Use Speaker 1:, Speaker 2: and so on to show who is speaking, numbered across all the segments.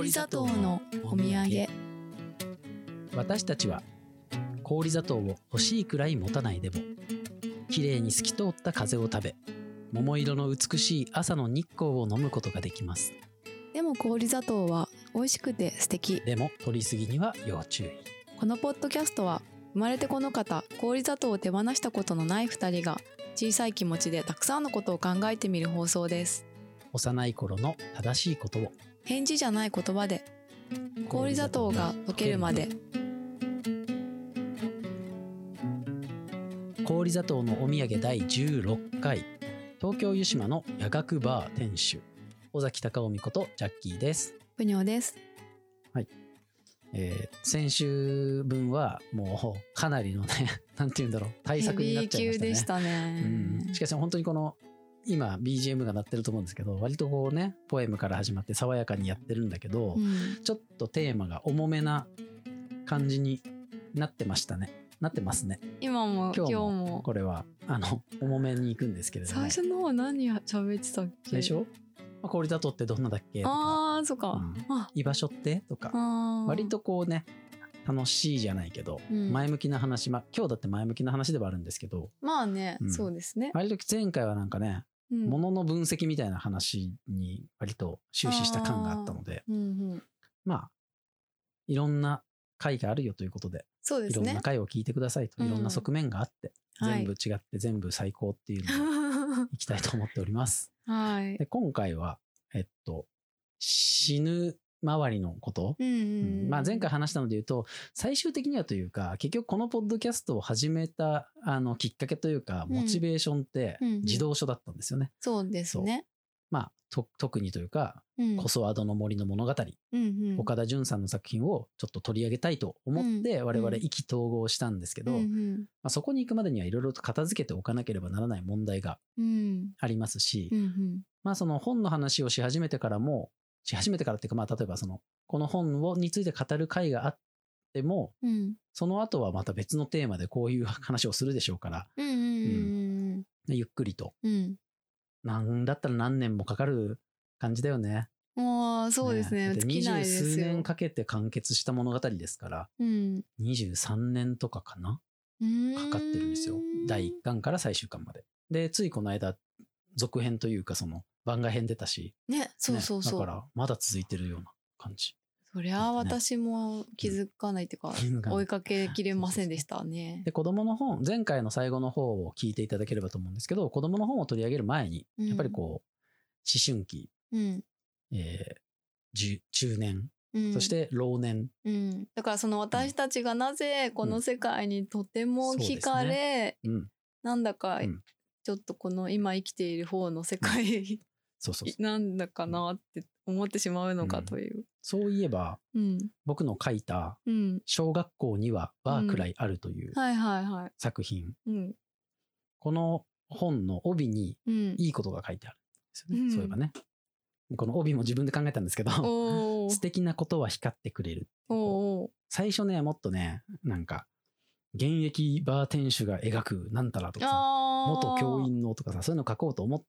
Speaker 1: 氷砂糖のお土産。
Speaker 2: 私たちは氷砂糖を欲しいくらい持たないでも綺麗に透き通った風を食べ桃色の美しい朝の日光を飲むことができます。
Speaker 1: でも氷砂糖は美味しくて素敵。
Speaker 2: でも取りすぎには要注意。
Speaker 1: このポッドキャストは生まれてこの方氷砂糖を手放したことのない2人が小さい気持ちでたくさんのことを考えてみる放送です。
Speaker 2: 幼い頃の正しいことを
Speaker 1: 返事じゃない言葉で氷砂糖が溶けるまで。
Speaker 2: 氷砂糖のお土産第16回。東京湯島の夜学バー店主。尾崎隆臣ことジャッキーです、
Speaker 1: ぷにょです。
Speaker 2: えー先週分はもうかなりのねなんて言うんだろう。対策になっちゃいましたね。
Speaker 1: したね、
Speaker 2: うん、しかし本当にこの今 BGM が鳴ってると思うんですけど割とこうねポエムから始まって爽やかにやってるんだけど、
Speaker 1: うん。
Speaker 2: ちょっとテーマが重めな感じになってましたね。なってますね。
Speaker 1: 今も今日
Speaker 2: も
Speaker 1: も。
Speaker 2: これはあの重めに行くんですけれども。
Speaker 1: 最初の方何や喋ってたっけ？
Speaker 2: 最初、まあ、氷砂糖ってどんなだっけ？とか。
Speaker 1: ああそっか、
Speaker 2: うん。
Speaker 1: あ。
Speaker 2: 居場所って？とか。割とこうね楽しいじゃないけど、
Speaker 1: うん。
Speaker 2: 前向きな話、まあ、今日だって前向きな話ではあるんですけど
Speaker 1: まあね、
Speaker 2: うん。
Speaker 1: そうですね、
Speaker 2: 割と前回はなんかね
Speaker 1: うん。
Speaker 2: ものの分析みたいな話に割と終始した感があったので、
Speaker 1: うんうん、
Speaker 2: まあ、いろんな回があるよということで、
Speaker 1: そうですね。
Speaker 2: いろんな回を聞いてくださいと、
Speaker 1: うん。
Speaker 2: いろんな側面があって、
Speaker 1: はい。
Speaker 2: 全部違って全部最高っていうのを いきたいと思っております。
Speaker 1: はい。
Speaker 2: で、今回は、えっと、死ぬ周りのこと、
Speaker 1: うんうんうん。
Speaker 2: まあ、前回話したので言うと最終的にはというか結局このポッドキャストを始めたあのきっかけというか
Speaker 1: うん。
Speaker 2: モチベーションって
Speaker 1: うんうん。
Speaker 2: 児童書だったんですよね。
Speaker 1: そうですね。
Speaker 2: まあと特にというか
Speaker 1: うん「
Speaker 2: コソアドの森の物語」
Speaker 1: うんうん。
Speaker 2: 岡田准さんの作品をちょっと取り上げたいと思って
Speaker 1: うん。
Speaker 2: 我々意気投合したんですけど、
Speaker 1: うんうん。
Speaker 2: まあ、そこに行くまでにはいろいろと片付けておかなければならない問題が
Speaker 1: うん。
Speaker 2: ありますし、
Speaker 1: うんうん。
Speaker 2: まあその本の話をし始めてからもし始めてからっていうかまあ例えばそのこの本をについて語る回があっても
Speaker 1: うん。
Speaker 2: その後はまた別のテーマでこういう話をするでしょうから
Speaker 1: うんうんうん
Speaker 2: ゆっくりと。
Speaker 1: うん。
Speaker 2: なんだったら何年もかかる感じだよね。
Speaker 1: もうそうですね。
Speaker 2: 二十数年かけて完結した物語ですから
Speaker 1: うん。
Speaker 2: 23年とかかな？かかってるんですよ。第1巻から最終巻まで。でついこの間続編というかその番外編出たし。
Speaker 1: ねそうそうそう、
Speaker 2: ねだからまだ続いてるような感じ。
Speaker 1: そりゃあ私も気づかないっていうか、追いかけきれませんでしたね。
Speaker 2: で子供の本前回の最後の方を聞いていただければと思うんですけど子供の本を取り上げる前に
Speaker 1: うん。
Speaker 2: やっぱりこう思春期、
Speaker 1: うん。
Speaker 2: えー中年
Speaker 1: うん。
Speaker 2: そして老年、
Speaker 1: うん、だからその私たちがなぜこの世界にとても惹かれ、
Speaker 2: うん、
Speaker 1: なんだか
Speaker 2: うん
Speaker 1: ちょっとこの今生きている方の世界
Speaker 2: そうそうそう。
Speaker 1: なんだかなって思ってしまうのかという。
Speaker 2: そういえば
Speaker 1: うん。
Speaker 2: 僕の書いた
Speaker 1: うん「
Speaker 2: 小学校にはバーくらいある」という。作品、
Speaker 1: うん。
Speaker 2: この本の帯に
Speaker 1: うん、
Speaker 2: いいことが書いてあるんですよね、
Speaker 1: うん。
Speaker 2: そういえばね。この帯も自分で考えたんですけど 素敵なことは光ってくれる最初ねもっとねなんか現役バー店主が描くなんたらとかさ元教員のとかさそういうの書こうと思っ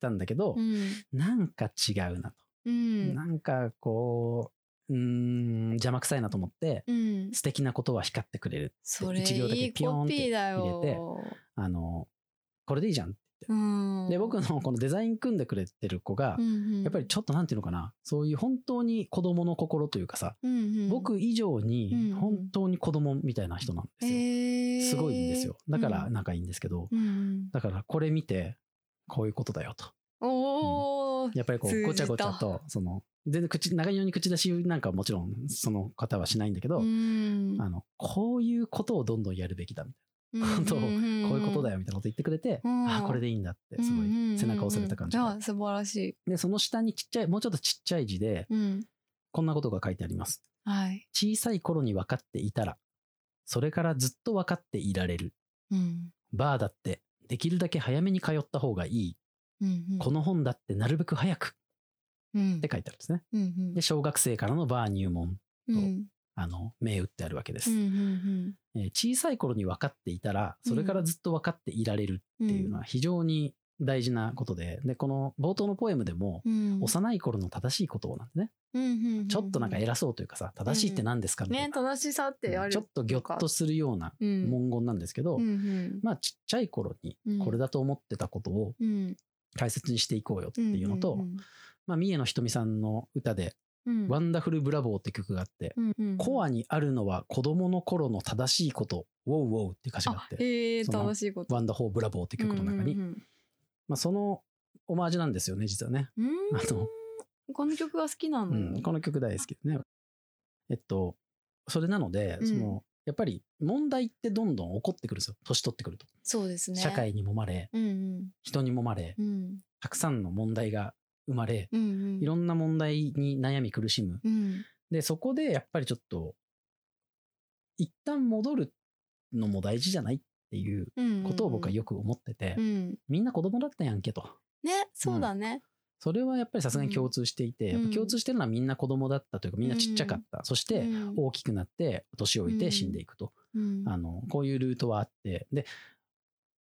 Speaker 2: たんだけど、
Speaker 1: うん。
Speaker 2: なんか違うなと、
Speaker 1: うん。
Speaker 2: なんかこううーん邪魔くさいなと思って、
Speaker 1: うん。
Speaker 2: 素敵なことは光ってくれる
Speaker 1: それ
Speaker 2: 一行だけピヨーンって入れて
Speaker 1: よ。
Speaker 2: あのこれでいいじゃんって
Speaker 1: うん、
Speaker 2: で僕のこのデザイン組んでくれてる子が、やっぱりちょっとなんていうのかなそういう本当に子供の心というかさ、
Speaker 1: うんうん、
Speaker 2: 僕以上
Speaker 1: うん
Speaker 2: に
Speaker 1: うん。
Speaker 2: 本当に子供みたいな人なんですよ、
Speaker 1: へー。
Speaker 2: すごいんですよ。だから
Speaker 1: うん
Speaker 2: 仲いいんですけど、
Speaker 1: うん。
Speaker 2: だからこれ見てこういうことだよと。
Speaker 1: おお、
Speaker 2: やっぱりこうごちゃごちゃとその全然口長いように口出しなんかはもちろんその方はしないんだけど、
Speaker 1: うん。
Speaker 2: あのこういうことをどんどんやるべきだみたいな。ことを、こういうことだよみたいなこと言ってくれて、
Speaker 1: うん。
Speaker 2: ああこれでいいんだってすごい背中を押された感じが、
Speaker 1: いや素晴らしい。
Speaker 2: でその下にちっちゃいもうちょっとちっちゃい字で
Speaker 1: うん、
Speaker 2: こんなことが書いてあります。
Speaker 1: はい。
Speaker 2: 小さい頃に分かっていたらそれからずっと分かっていられる。
Speaker 1: うん。
Speaker 2: バーだってできるだけ早めに通った方がいい、
Speaker 1: うんうん、
Speaker 2: この本だってなるべく早く。
Speaker 1: うん。
Speaker 2: って書いてあるんですね。
Speaker 1: うんうん。
Speaker 2: で小学生からのバー入門
Speaker 1: うん。
Speaker 2: あの銘打ってあるわけです、
Speaker 1: うんうん。
Speaker 2: えー小さい頃に分かっていたらそれからずっと分かっていられるっていうのは非常に大事なことで、で、この冒頭のポエムでも、
Speaker 1: うん。
Speaker 2: 幼い頃の正しいことをなんですね。
Speaker 1: うんうんうん
Speaker 2: ちょっとなんか偉そうというかさ、正しいって何ですかみたい
Speaker 1: ね
Speaker 2: な。
Speaker 1: 正しさってある。
Speaker 2: ちょっとギョッとするような
Speaker 1: うん。
Speaker 2: 文言なんですけど、
Speaker 1: うんうん。
Speaker 2: まあちっちゃい頃にこれだと思ってたことを
Speaker 1: うん。
Speaker 2: 大切にしていこうよっていうのと、
Speaker 1: ん
Speaker 2: まあ三重野ひとみさんの歌で、
Speaker 1: うん。
Speaker 2: ワンダフルブラボーって曲があって、
Speaker 1: うんうん
Speaker 2: コアにあるのは子供の頃の正しいこと、ウォウウォウっていう歌詞があって、
Speaker 1: へえ
Speaker 2: その
Speaker 1: 正しいこと。
Speaker 2: ワンダホーブラボーって曲の中に、
Speaker 1: うん
Speaker 2: まあそのオマージュなんですよね、実はね。あの
Speaker 1: この曲が好きなの、
Speaker 2: うん、この曲大好きでね。えっと、それなので、
Speaker 1: うん
Speaker 2: その、やっぱり問題ってどんどん起こってくるんですよ。年取ってくると。
Speaker 1: そうですね
Speaker 2: 社会に揉まれ、
Speaker 1: うんうん
Speaker 2: 人に揉まれ、
Speaker 1: うん
Speaker 2: たくさんの問題が生まれ、
Speaker 1: うんうん
Speaker 2: いろんな問題に悩み苦しむ。
Speaker 1: うん
Speaker 2: で、そこでやっぱりちょっと、一旦戻るのも大事じゃないっていう
Speaker 1: うん
Speaker 2: ことを僕はよく思ってて、
Speaker 1: うん
Speaker 2: みんな子供だったやんけと。
Speaker 1: ねそうだね
Speaker 2: それはやっぱりさすがに共通していて、
Speaker 1: うん
Speaker 2: 共通してるのはみんな子供だったというか、みんなちっちゃかった。そして、
Speaker 1: うん
Speaker 2: 大きくなって、年老いて死んでいくと。
Speaker 1: うん
Speaker 2: あの、こういうルートはあって。で、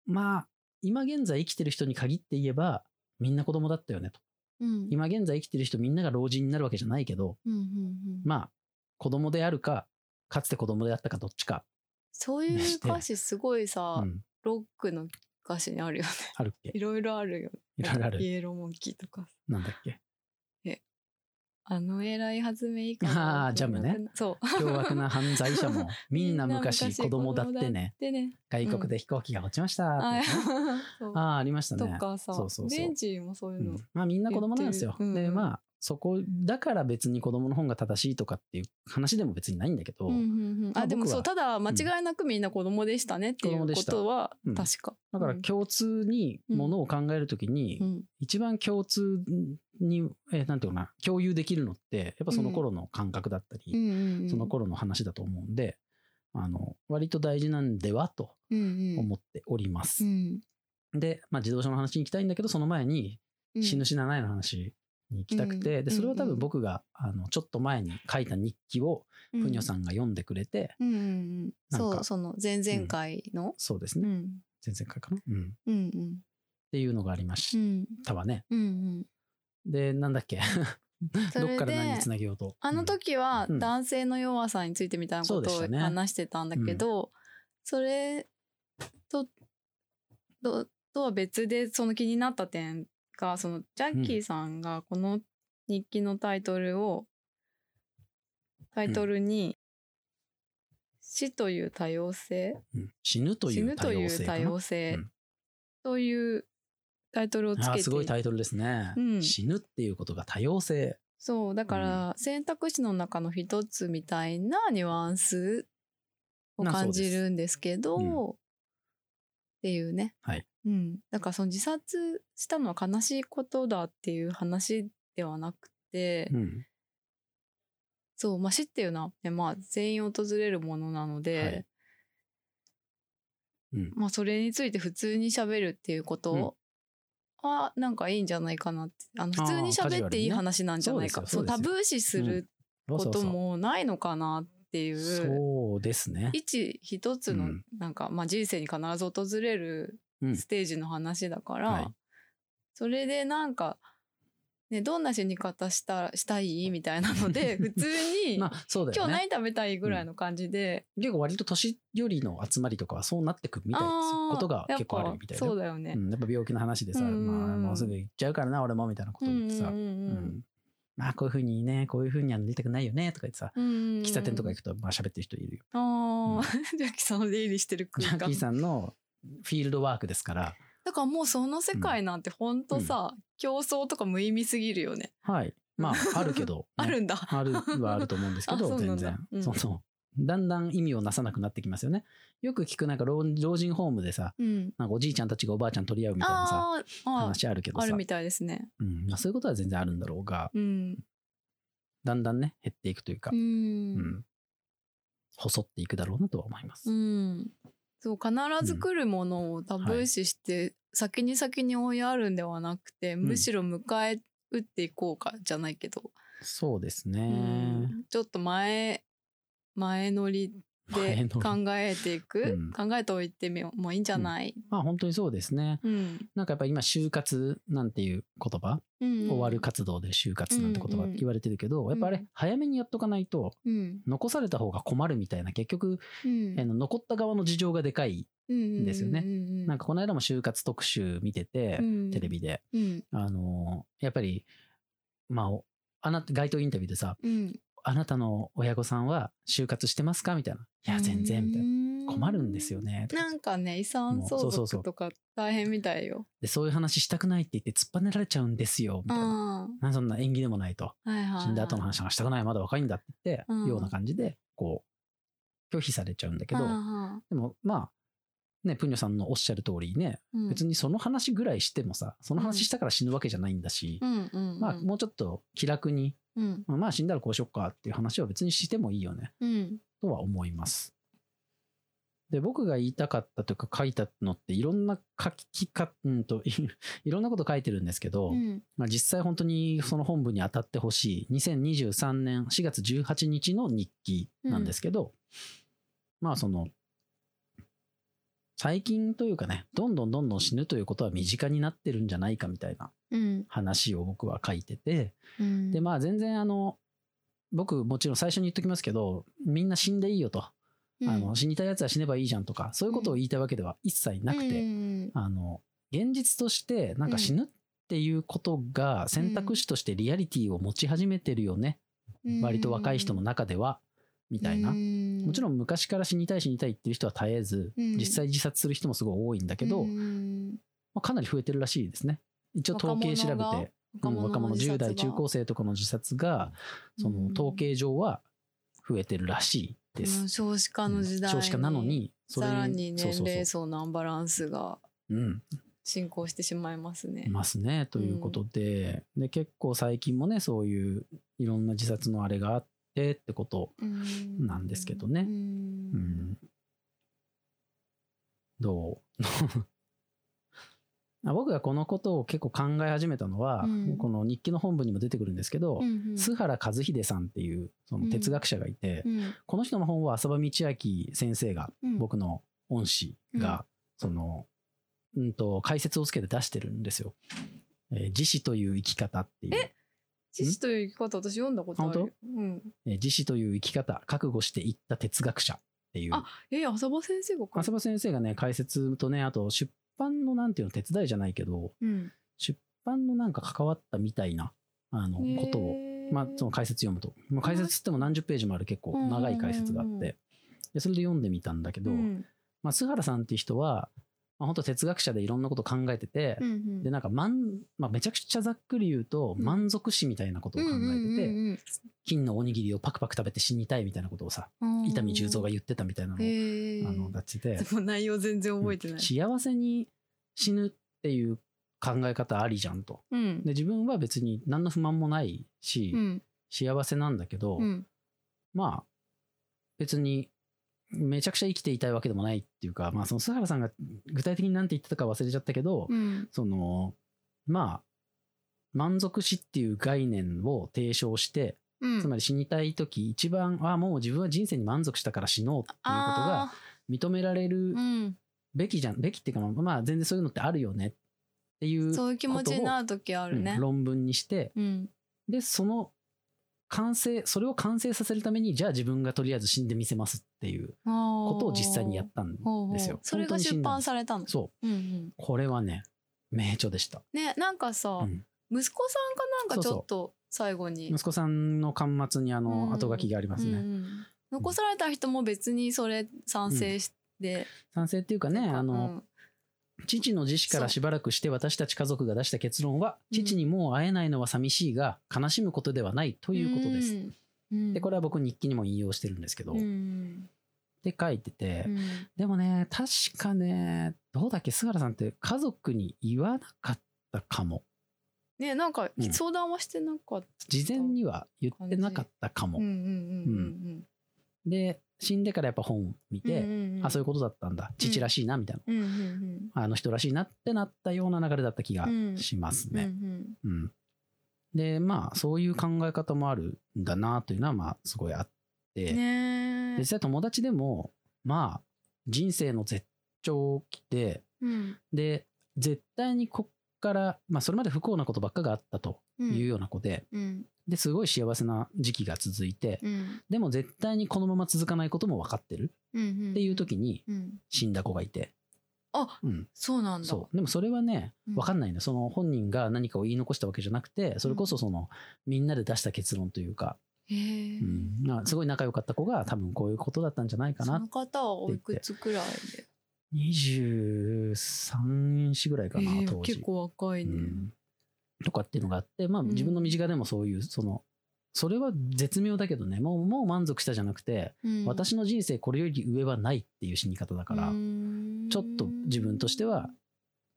Speaker 2: まあ、今現在生きてる人に限って言えば、みんな子供だったよねと。
Speaker 1: うん
Speaker 2: 今現在生きてる人みんなが老人になるわけじゃないけど、
Speaker 1: うんうんうん
Speaker 2: まあ、子供であるか、かつて子供であったかどっちか、
Speaker 1: そういう歌詞すごいさ、
Speaker 2: うん、
Speaker 1: ロックの歌詞にあるよね。
Speaker 2: あるっけ？
Speaker 1: いろいろあるよね。
Speaker 2: いろいろある。
Speaker 1: イ。エローモンキーとか
Speaker 2: なんだっけ？
Speaker 1: あの偉いはずめいいか
Speaker 2: あージャムね。
Speaker 1: そう。
Speaker 2: 凶悪な犯罪者も、みんな昔子供だってね、
Speaker 1: でね。
Speaker 2: 外国で飛行機が落ちましたね、
Speaker 1: そう。
Speaker 2: ああ、ありましたね。
Speaker 1: とかさ
Speaker 2: そうそうそう。
Speaker 1: ベンチもそういうの、
Speaker 2: うん。まあみんな子供なんですよ。
Speaker 1: うん。
Speaker 2: でまあそこだから別に子供の本が正しいとかっていう話でも別にないんだけど、
Speaker 1: うんうんうん。
Speaker 2: まあ
Speaker 1: あでもそうただ間違いなくみんな子供でしたねっていうことは
Speaker 2: うん。
Speaker 1: 確か、
Speaker 2: だから共通にものを考えるときに、
Speaker 1: うん。
Speaker 2: 一番共通に、えーなんていうかな共有できるのってやっぱその頃の感覚だったり、
Speaker 1: うんうんうん。
Speaker 2: その頃の話だと思うんであの割と大事なんではと
Speaker 1: うんうん。
Speaker 2: 思っております。
Speaker 1: うん。
Speaker 2: で、まあ、自動車の話に行きたいんだけどその前に
Speaker 1: うん。
Speaker 2: 死ぬ死なないの話に行きたくて、
Speaker 1: うん
Speaker 2: でそれは多
Speaker 1: うんうん。
Speaker 2: 分僕があのちょっと前に書いた日記をふにょさんが読んでくれて、
Speaker 1: うんそうその前々回の？
Speaker 2: そうですね、
Speaker 1: うん。
Speaker 2: 前々回かな、うん、っ
Speaker 1: うんうん。
Speaker 2: ていうのがありま
Speaker 1: う
Speaker 2: し
Speaker 1: ん。
Speaker 2: たわね。
Speaker 1: うんうん。
Speaker 2: でなんだっけ？どっから何につなげようと？
Speaker 1: あの時は
Speaker 2: うん。
Speaker 1: 男性の弱さについてみたいなことを話してたんだけど、それとととは別でその気になった点がそのジャッキーさんがこの日記のタイトルを、タイトルに「死という多様性」
Speaker 2: うん。死ぬという多
Speaker 1: 死ぬという多
Speaker 2: 様性。
Speaker 1: というタイトルをつけて。
Speaker 2: すごいタイトルですね、
Speaker 1: うん。
Speaker 2: 死ぬっていうことが多様性。
Speaker 1: そうだから選択肢の中の一つみたいなニュアンスを感じるんですけど、
Speaker 2: うです
Speaker 1: っていうね、
Speaker 2: はい
Speaker 1: うん、だからその自殺したのは悲しいことだっていう話ではなくて、
Speaker 2: うん。
Speaker 1: そう、まあ、死っていうのは、ねまあ、全員訪れるものなので、
Speaker 2: はい。うん。
Speaker 1: まあ、それについて普通に喋るっていうことはなんかいいんじゃないかなって。あの普通に
Speaker 2: あーカジュアルにね
Speaker 1: 喋っていい話なんじゃないか。
Speaker 2: そうですよ。そう
Speaker 1: タブー視することもないのかなっていう
Speaker 2: そうですね。
Speaker 1: 一一つの
Speaker 2: うん。
Speaker 1: なんか、まあ、人生に必ず訪れる
Speaker 2: うん
Speaker 1: ステージの話だから、
Speaker 2: はい。
Speaker 1: それでなんか、ね、どんな死に方したしたい？みたいなので 普通に、
Speaker 2: まあそうだよね。
Speaker 1: 今日何食べたいぐらいの感じで、
Speaker 2: 結構割と年寄りの集まりとかはそうなってくみたいですよ。
Speaker 1: あー
Speaker 2: ことが結構あるみたい
Speaker 1: やっ
Speaker 2: で。
Speaker 1: ぱそうだよね。
Speaker 2: うん、やっぱ病気の話でさ、
Speaker 1: うんうんうん。
Speaker 2: まあ、もうすぐ行っちゃうからな俺もみたいなこと言ってさ、
Speaker 1: うんうんうんうん。
Speaker 2: うん。まあこういうふうにねこういうふうにはなりたくないよねとか言ってさ、
Speaker 1: うんうんうん。
Speaker 2: 喫茶店とか行くとまあ喋ってる人いるよ。
Speaker 1: ああ、ジャッキーさんの出入りしてる空間。
Speaker 2: ジャッキーさんのフィールドワークですから、
Speaker 1: だからもうその世界なんてほんとさ、競争とか無意味すぎるよね。
Speaker 2: はい。まああるけど、
Speaker 1: あるんだ。
Speaker 2: あるはあると思うんですけど、全然、
Speaker 1: うん
Speaker 2: そのだんだん意味をなさなくなってきますよね。よく聞くなんか老老人ホームでさ、
Speaker 1: うん。
Speaker 2: なんかおじいちゃんたちがおばあちゃん取り合うみたいなさ、話あるけどさ、
Speaker 1: あるみたいですね。
Speaker 2: うんまあ、そういうことは全然あるんだろうが、
Speaker 1: うん。
Speaker 2: だんだんね、減っていくというか、
Speaker 1: う。
Speaker 2: うんん細っていくだろうなとは思います。
Speaker 1: うん。そう、必ず来るものをタブー視して、先に先に追いやるんではなくて、むしろ迎え撃っていこうかじゃないけど、
Speaker 2: そうですね。
Speaker 1: うん。ちょっと前、前乗りで 考えていく、
Speaker 2: うん。
Speaker 1: 考えておいてみもいいんじゃない、
Speaker 2: まあ本当にそうですね。
Speaker 1: うん。
Speaker 2: なんかやっぱ今就活なんていう言葉、
Speaker 1: うん
Speaker 2: 終わる活動で就活なんて言葉言われてるけど、
Speaker 1: ん。
Speaker 2: やっぱあれ早めにやっとかないと
Speaker 1: うん。
Speaker 2: 残された方が困るみたいな結局、
Speaker 1: うん。
Speaker 2: あの残った側の事情がでかい。
Speaker 1: うん
Speaker 2: ですよね。
Speaker 1: うん
Speaker 2: なんかこの間も就活特集見てて、
Speaker 1: うん。
Speaker 2: テレビで、
Speaker 1: うん。
Speaker 2: あのーやっぱり、まあ、おあなた、街頭インタビューでさ、
Speaker 1: うん
Speaker 2: あなたの親御さんは就活してますか？みたいな。いや、全然、みたいな。
Speaker 1: な
Speaker 2: 困るんですよね。
Speaker 1: なんかね遺産相続とか大変みたいよ。
Speaker 2: で、そういう話したくないって言って突っぱねられちゃうんですよ、みたいな。そんな縁起でもないと。
Speaker 1: あはいはいはい。
Speaker 2: 死んだ後の話がしたくない、まだ若いんだって言って、
Speaker 1: うん
Speaker 2: ような感じで、こう、拒否されちゃうんだけど、
Speaker 1: あ
Speaker 2: でも、まあ、ね、プニョさんのおっしゃる通りね、
Speaker 1: あうん。
Speaker 2: 別にその話ぐらいしてもさ、その話したから死ぬわけじゃないんだし、まあ、もうちょっと気楽に、
Speaker 1: うん。
Speaker 2: まあ死んだらこうしよっかっていう話は別にしてもいいよね、
Speaker 1: うん。
Speaker 2: とは思います。で、僕が言いたかったというか書いたのっていろんな書きか、うんと、い いろんなこと書いてるんですけど、
Speaker 1: うん。
Speaker 2: まあ、実際本当にその本部に当たってほしい2023年4月18日の日記なんですけど、まあその、最近というかね、どんどんどんどん死ぬということは身近になってるんじゃないかみたいな
Speaker 1: うん。
Speaker 2: 話を僕は書いてて、
Speaker 1: うん。
Speaker 2: で、まあ全然あの、僕もちろん最初に言っときますけど、みんな死んでいいよと。
Speaker 1: うん。
Speaker 2: あの、死にたいやつは死ねばいいじゃんとか、そういうことを言いたいわけでは一切なくて、
Speaker 1: うん。
Speaker 2: あの、現実としてなんか死ぬっていうことが選択肢としてリアリティを持ち始めてるよね。割と若い人の中では、みたいな。も
Speaker 1: も
Speaker 2: ちろん昔から死にたい死にたいっていう人は絶えず、
Speaker 1: うん
Speaker 2: 実際自殺する人もすごい多いんだけど、
Speaker 1: うん
Speaker 2: まあ、かなり増えてるらしいですね。一応統計調べ
Speaker 1: 若者が
Speaker 2: て、うん若者10代中高生とかの自殺が、その統計上は増えてるらしいです。
Speaker 1: うん少子化の時代
Speaker 2: 少子化なのに、それ
Speaker 1: さらに年齢層のアンバランスが
Speaker 2: そう。うん。
Speaker 1: 進行してしまいますね
Speaker 2: い。ますね。ということで、で、結構最近もね、そういういろんな自殺のあれがあってってこと
Speaker 1: うん。
Speaker 2: なんですけどね。
Speaker 1: う
Speaker 2: うん。んどう？あ僕がこのことを結構考え始めたのは、
Speaker 1: うん。
Speaker 2: この日記の本部にも出てくるんですけど、
Speaker 1: うんうん。
Speaker 2: 須原和秀さんっていうその哲学者がいて、
Speaker 1: うん。
Speaker 2: この人の本は浅場道明先生が、
Speaker 1: うん。
Speaker 2: 僕の恩師が、その、うんと、解説をつけて出してるんですよ。えー自死という生き方っていう。
Speaker 1: え知識という生き方私読んだことあるよ。うん。
Speaker 2: えー自死という生き方、覚悟していった哲学者っていう。
Speaker 1: あえ浅場先生が
Speaker 2: 浅場先生がね、解説とね、あと出版のなんていうの手伝いじゃないけど、
Speaker 1: うん。
Speaker 2: 出版のなんか関わったみたいな、あの、ことを、まあ、その解説読むと。まあ、解説っても何十ページもある結構長い解説があって、でそれで読んでみたんだけど、
Speaker 1: うん
Speaker 2: まあ、須原さんっていう人は、まあ、本当哲学者でいろんなこと考えてて、
Speaker 1: うんうん。
Speaker 2: で、なんか満、まあ、めちゃくちゃざっくり言うと、
Speaker 1: うん。
Speaker 2: 満足死みたいなことを考えてて、
Speaker 1: うん
Speaker 2: 金のおにぎりをパクパク食べて死にたいみたいなことをさ、
Speaker 1: うんうん
Speaker 2: 伊丹十三が言ってたみたいなのを、あの、出してて、
Speaker 1: 内容全然覚えてない。
Speaker 2: 幸せに死ぬっていう考え方ありじゃんと。
Speaker 1: うん。
Speaker 2: で、自分は別に何の不満もないし、
Speaker 1: うん。
Speaker 2: 幸せなんだけど、
Speaker 1: うん。
Speaker 2: まあ、別に、めちゃくちゃ生きていたいわけでもないっていうか、まあ、その須原さんが具体的に何て言ってたか忘れちゃったけど、
Speaker 1: うん。
Speaker 2: その、まあ、満足死っていう概念を提唱して、
Speaker 1: うん。
Speaker 2: つまり死にたい時一番、あもう自分は人生に満足したから死のうっていうことが
Speaker 1: あ
Speaker 2: 認められるべきじゃん、べきっていうか、まあ全然そういうのってあるよねっていう
Speaker 1: そういう気持ちになる時あるね。
Speaker 2: うん。論文にして、
Speaker 1: うん。
Speaker 2: で、その完成、それを完成させるために、じゃあ自分がとりあえず死んでみせますっていうこ
Speaker 1: こと
Speaker 2: を実際にやったんですよ。
Speaker 1: それが出版されたの？
Speaker 2: そう。
Speaker 1: うんうん。
Speaker 2: これはね、名著でした。
Speaker 1: ねなんかさ、
Speaker 2: うん。
Speaker 1: 息子さんかなんかちょっと最後に。
Speaker 2: 息子さんの端末にあ
Speaker 1: うん
Speaker 2: の後書きがありますね。
Speaker 1: うんうん。残された人も別にそれ賛成して、
Speaker 2: 賛成っていうかね、あの、
Speaker 1: うん
Speaker 2: 父の自死からしばらくして私たち家族が出した結論は、
Speaker 1: う。ん
Speaker 2: 父にもう会えないのは寂しいが、悲しむことではないということです。
Speaker 1: うん。うん。
Speaker 2: で、これは僕日記にも引用してるんですけど、
Speaker 1: う
Speaker 2: っ
Speaker 1: ん。
Speaker 2: て書いてて、
Speaker 1: うん。
Speaker 2: でもね、確かね、どうだっけ、菅原さんって家族に言わなかったかも。
Speaker 1: ねなんか
Speaker 2: うん。
Speaker 1: 相談はしてなかった。
Speaker 2: 事前には言ってなかったかも。
Speaker 1: うんうんうん。
Speaker 2: で、死んでからやっぱ本見
Speaker 1: うんうん
Speaker 2: て、
Speaker 1: うんうん。
Speaker 2: あ、そういうことだったんだ。父らしいな、みたいな。
Speaker 1: うんうんうん
Speaker 2: あの人らしいなってなったような流れだった気がします
Speaker 1: うんう
Speaker 2: ね。
Speaker 1: ん。
Speaker 2: うん。で、まあ、そういう考え方もあるんだなというのは、まあ、すごいあって、
Speaker 1: ねえ
Speaker 2: 実際友達でもまあ人生の絶頂期で
Speaker 1: うん。
Speaker 2: で絶対にこっから、まあ、それまで不幸なことばっかがあったと
Speaker 1: う
Speaker 2: いうんような子で,、
Speaker 1: うん
Speaker 2: ですごい幸せな時期が続いて、
Speaker 1: うん。
Speaker 2: でも絶対にこのまま続かないことも分かってる。
Speaker 1: うん
Speaker 2: っていう時に
Speaker 1: うん。
Speaker 2: 死んだ子がいて、
Speaker 1: あ
Speaker 2: うん、
Speaker 1: そうなんだ。
Speaker 2: そう。でもそれはね
Speaker 1: うん。
Speaker 2: 分かんないの、その本人が何かを言い残したわけじゃなくてそれこそそのみんなで出した結論というか、うん。まあすごい仲良かった子が多分こういうことだったんじゃないかな
Speaker 1: その方はおいくつくらいで
Speaker 2: ？23歳ぐらいかな、
Speaker 1: えー
Speaker 2: 当時。
Speaker 1: 結構若いね。
Speaker 2: うんとかっていうのがあって、まあ、
Speaker 1: うん。
Speaker 2: 自分の身近でもそういうそのそれは絶妙だけどねもうもう満足したじゃなくて、
Speaker 1: うん。
Speaker 2: 私の人生これより上はないっていう死に方だから、
Speaker 1: うん。
Speaker 2: ちょっと自分としては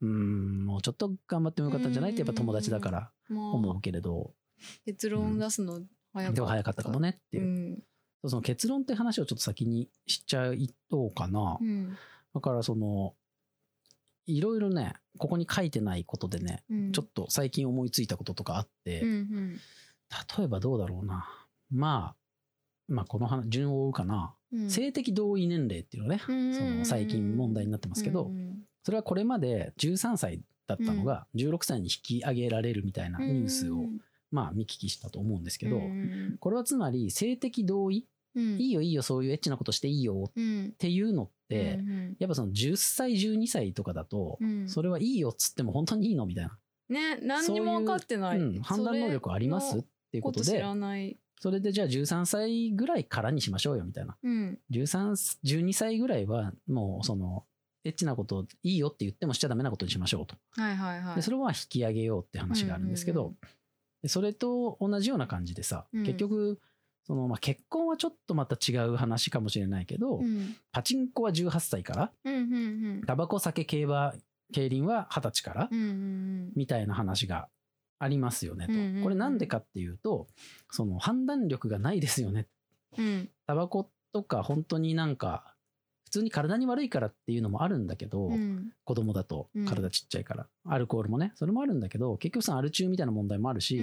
Speaker 2: うーんもうちょっと頑張ってもよかったんじゃないってやっぱ友達だから
Speaker 1: まあ。
Speaker 2: 思うけれど、
Speaker 1: 結論出すの早かった
Speaker 2: でも早かったかもねっていう。う、
Speaker 1: ん。
Speaker 2: その結論って話をちょっと先にしちゃいとうかな、
Speaker 1: うん。
Speaker 2: だからそのいろいろねここに書いてないことでね
Speaker 1: うん。
Speaker 2: ちょっと最近思いついたこととかあって、
Speaker 1: うんうん。
Speaker 2: 例えばどうだろうな。まあまあこの話順を追うかな、
Speaker 1: うん。
Speaker 2: 性的同意年齢っていうのね、
Speaker 1: うん
Speaker 2: その最近問題になってますけど、
Speaker 1: うん
Speaker 2: それはこれまで13歳だったのが16歳に引き上げられるみたいなニュースを、まあ見聞きしたと思うんですけど、
Speaker 1: うん
Speaker 2: これはつまり性的同意、
Speaker 1: うん。
Speaker 2: いいよいいよそういうエッチなことしていいよっ
Speaker 1: うん
Speaker 2: ていうのって、
Speaker 1: うん。
Speaker 2: やっぱその10歳12歳とかだと、
Speaker 1: うん。
Speaker 2: それはいいよっつっても本当にいいのみたいな、
Speaker 1: ね何にも分かってない。
Speaker 2: うん、判断能力ありますっていう
Speaker 1: こ
Speaker 2: ととでそれでじゃあ13歳ぐらいからにしましょうよみたいな。
Speaker 1: うん。
Speaker 2: 13 12歳ぐらいはもうそのエッチなこといいよって言ってもしちゃダメなことにしましょうと。
Speaker 1: はいはいはい。
Speaker 2: でそれは引き上げようって話があるんですけど、
Speaker 1: うんうん。
Speaker 2: でそれと同じような感じでさ、
Speaker 1: うん。
Speaker 2: 結局その、まあ、結婚はちょっとまた違う話かもしれないけど、
Speaker 1: うん。
Speaker 2: パチンコは18歳から
Speaker 1: うんうんうん。
Speaker 2: タバコ酒競馬競輪は20歳から、
Speaker 1: うんうん
Speaker 2: みたいな話がありますよねと、
Speaker 1: うんうんうん。
Speaker 2: これなんでかっていうとその判断力がないですよね。
Speaker 1: うん。
Speaker 2: タバコとか本当になんか普通に体に悪いからっていうのもあるんだけど、
Speaker 1: うん。
Speaker 2: 子供だと
Speaker 1: うん。
Speaker 2: 体ちっちゃいから、アルコールもねそれもあるんだけど結局そのアル中みたいな問題もあるし、
Speaker 1: う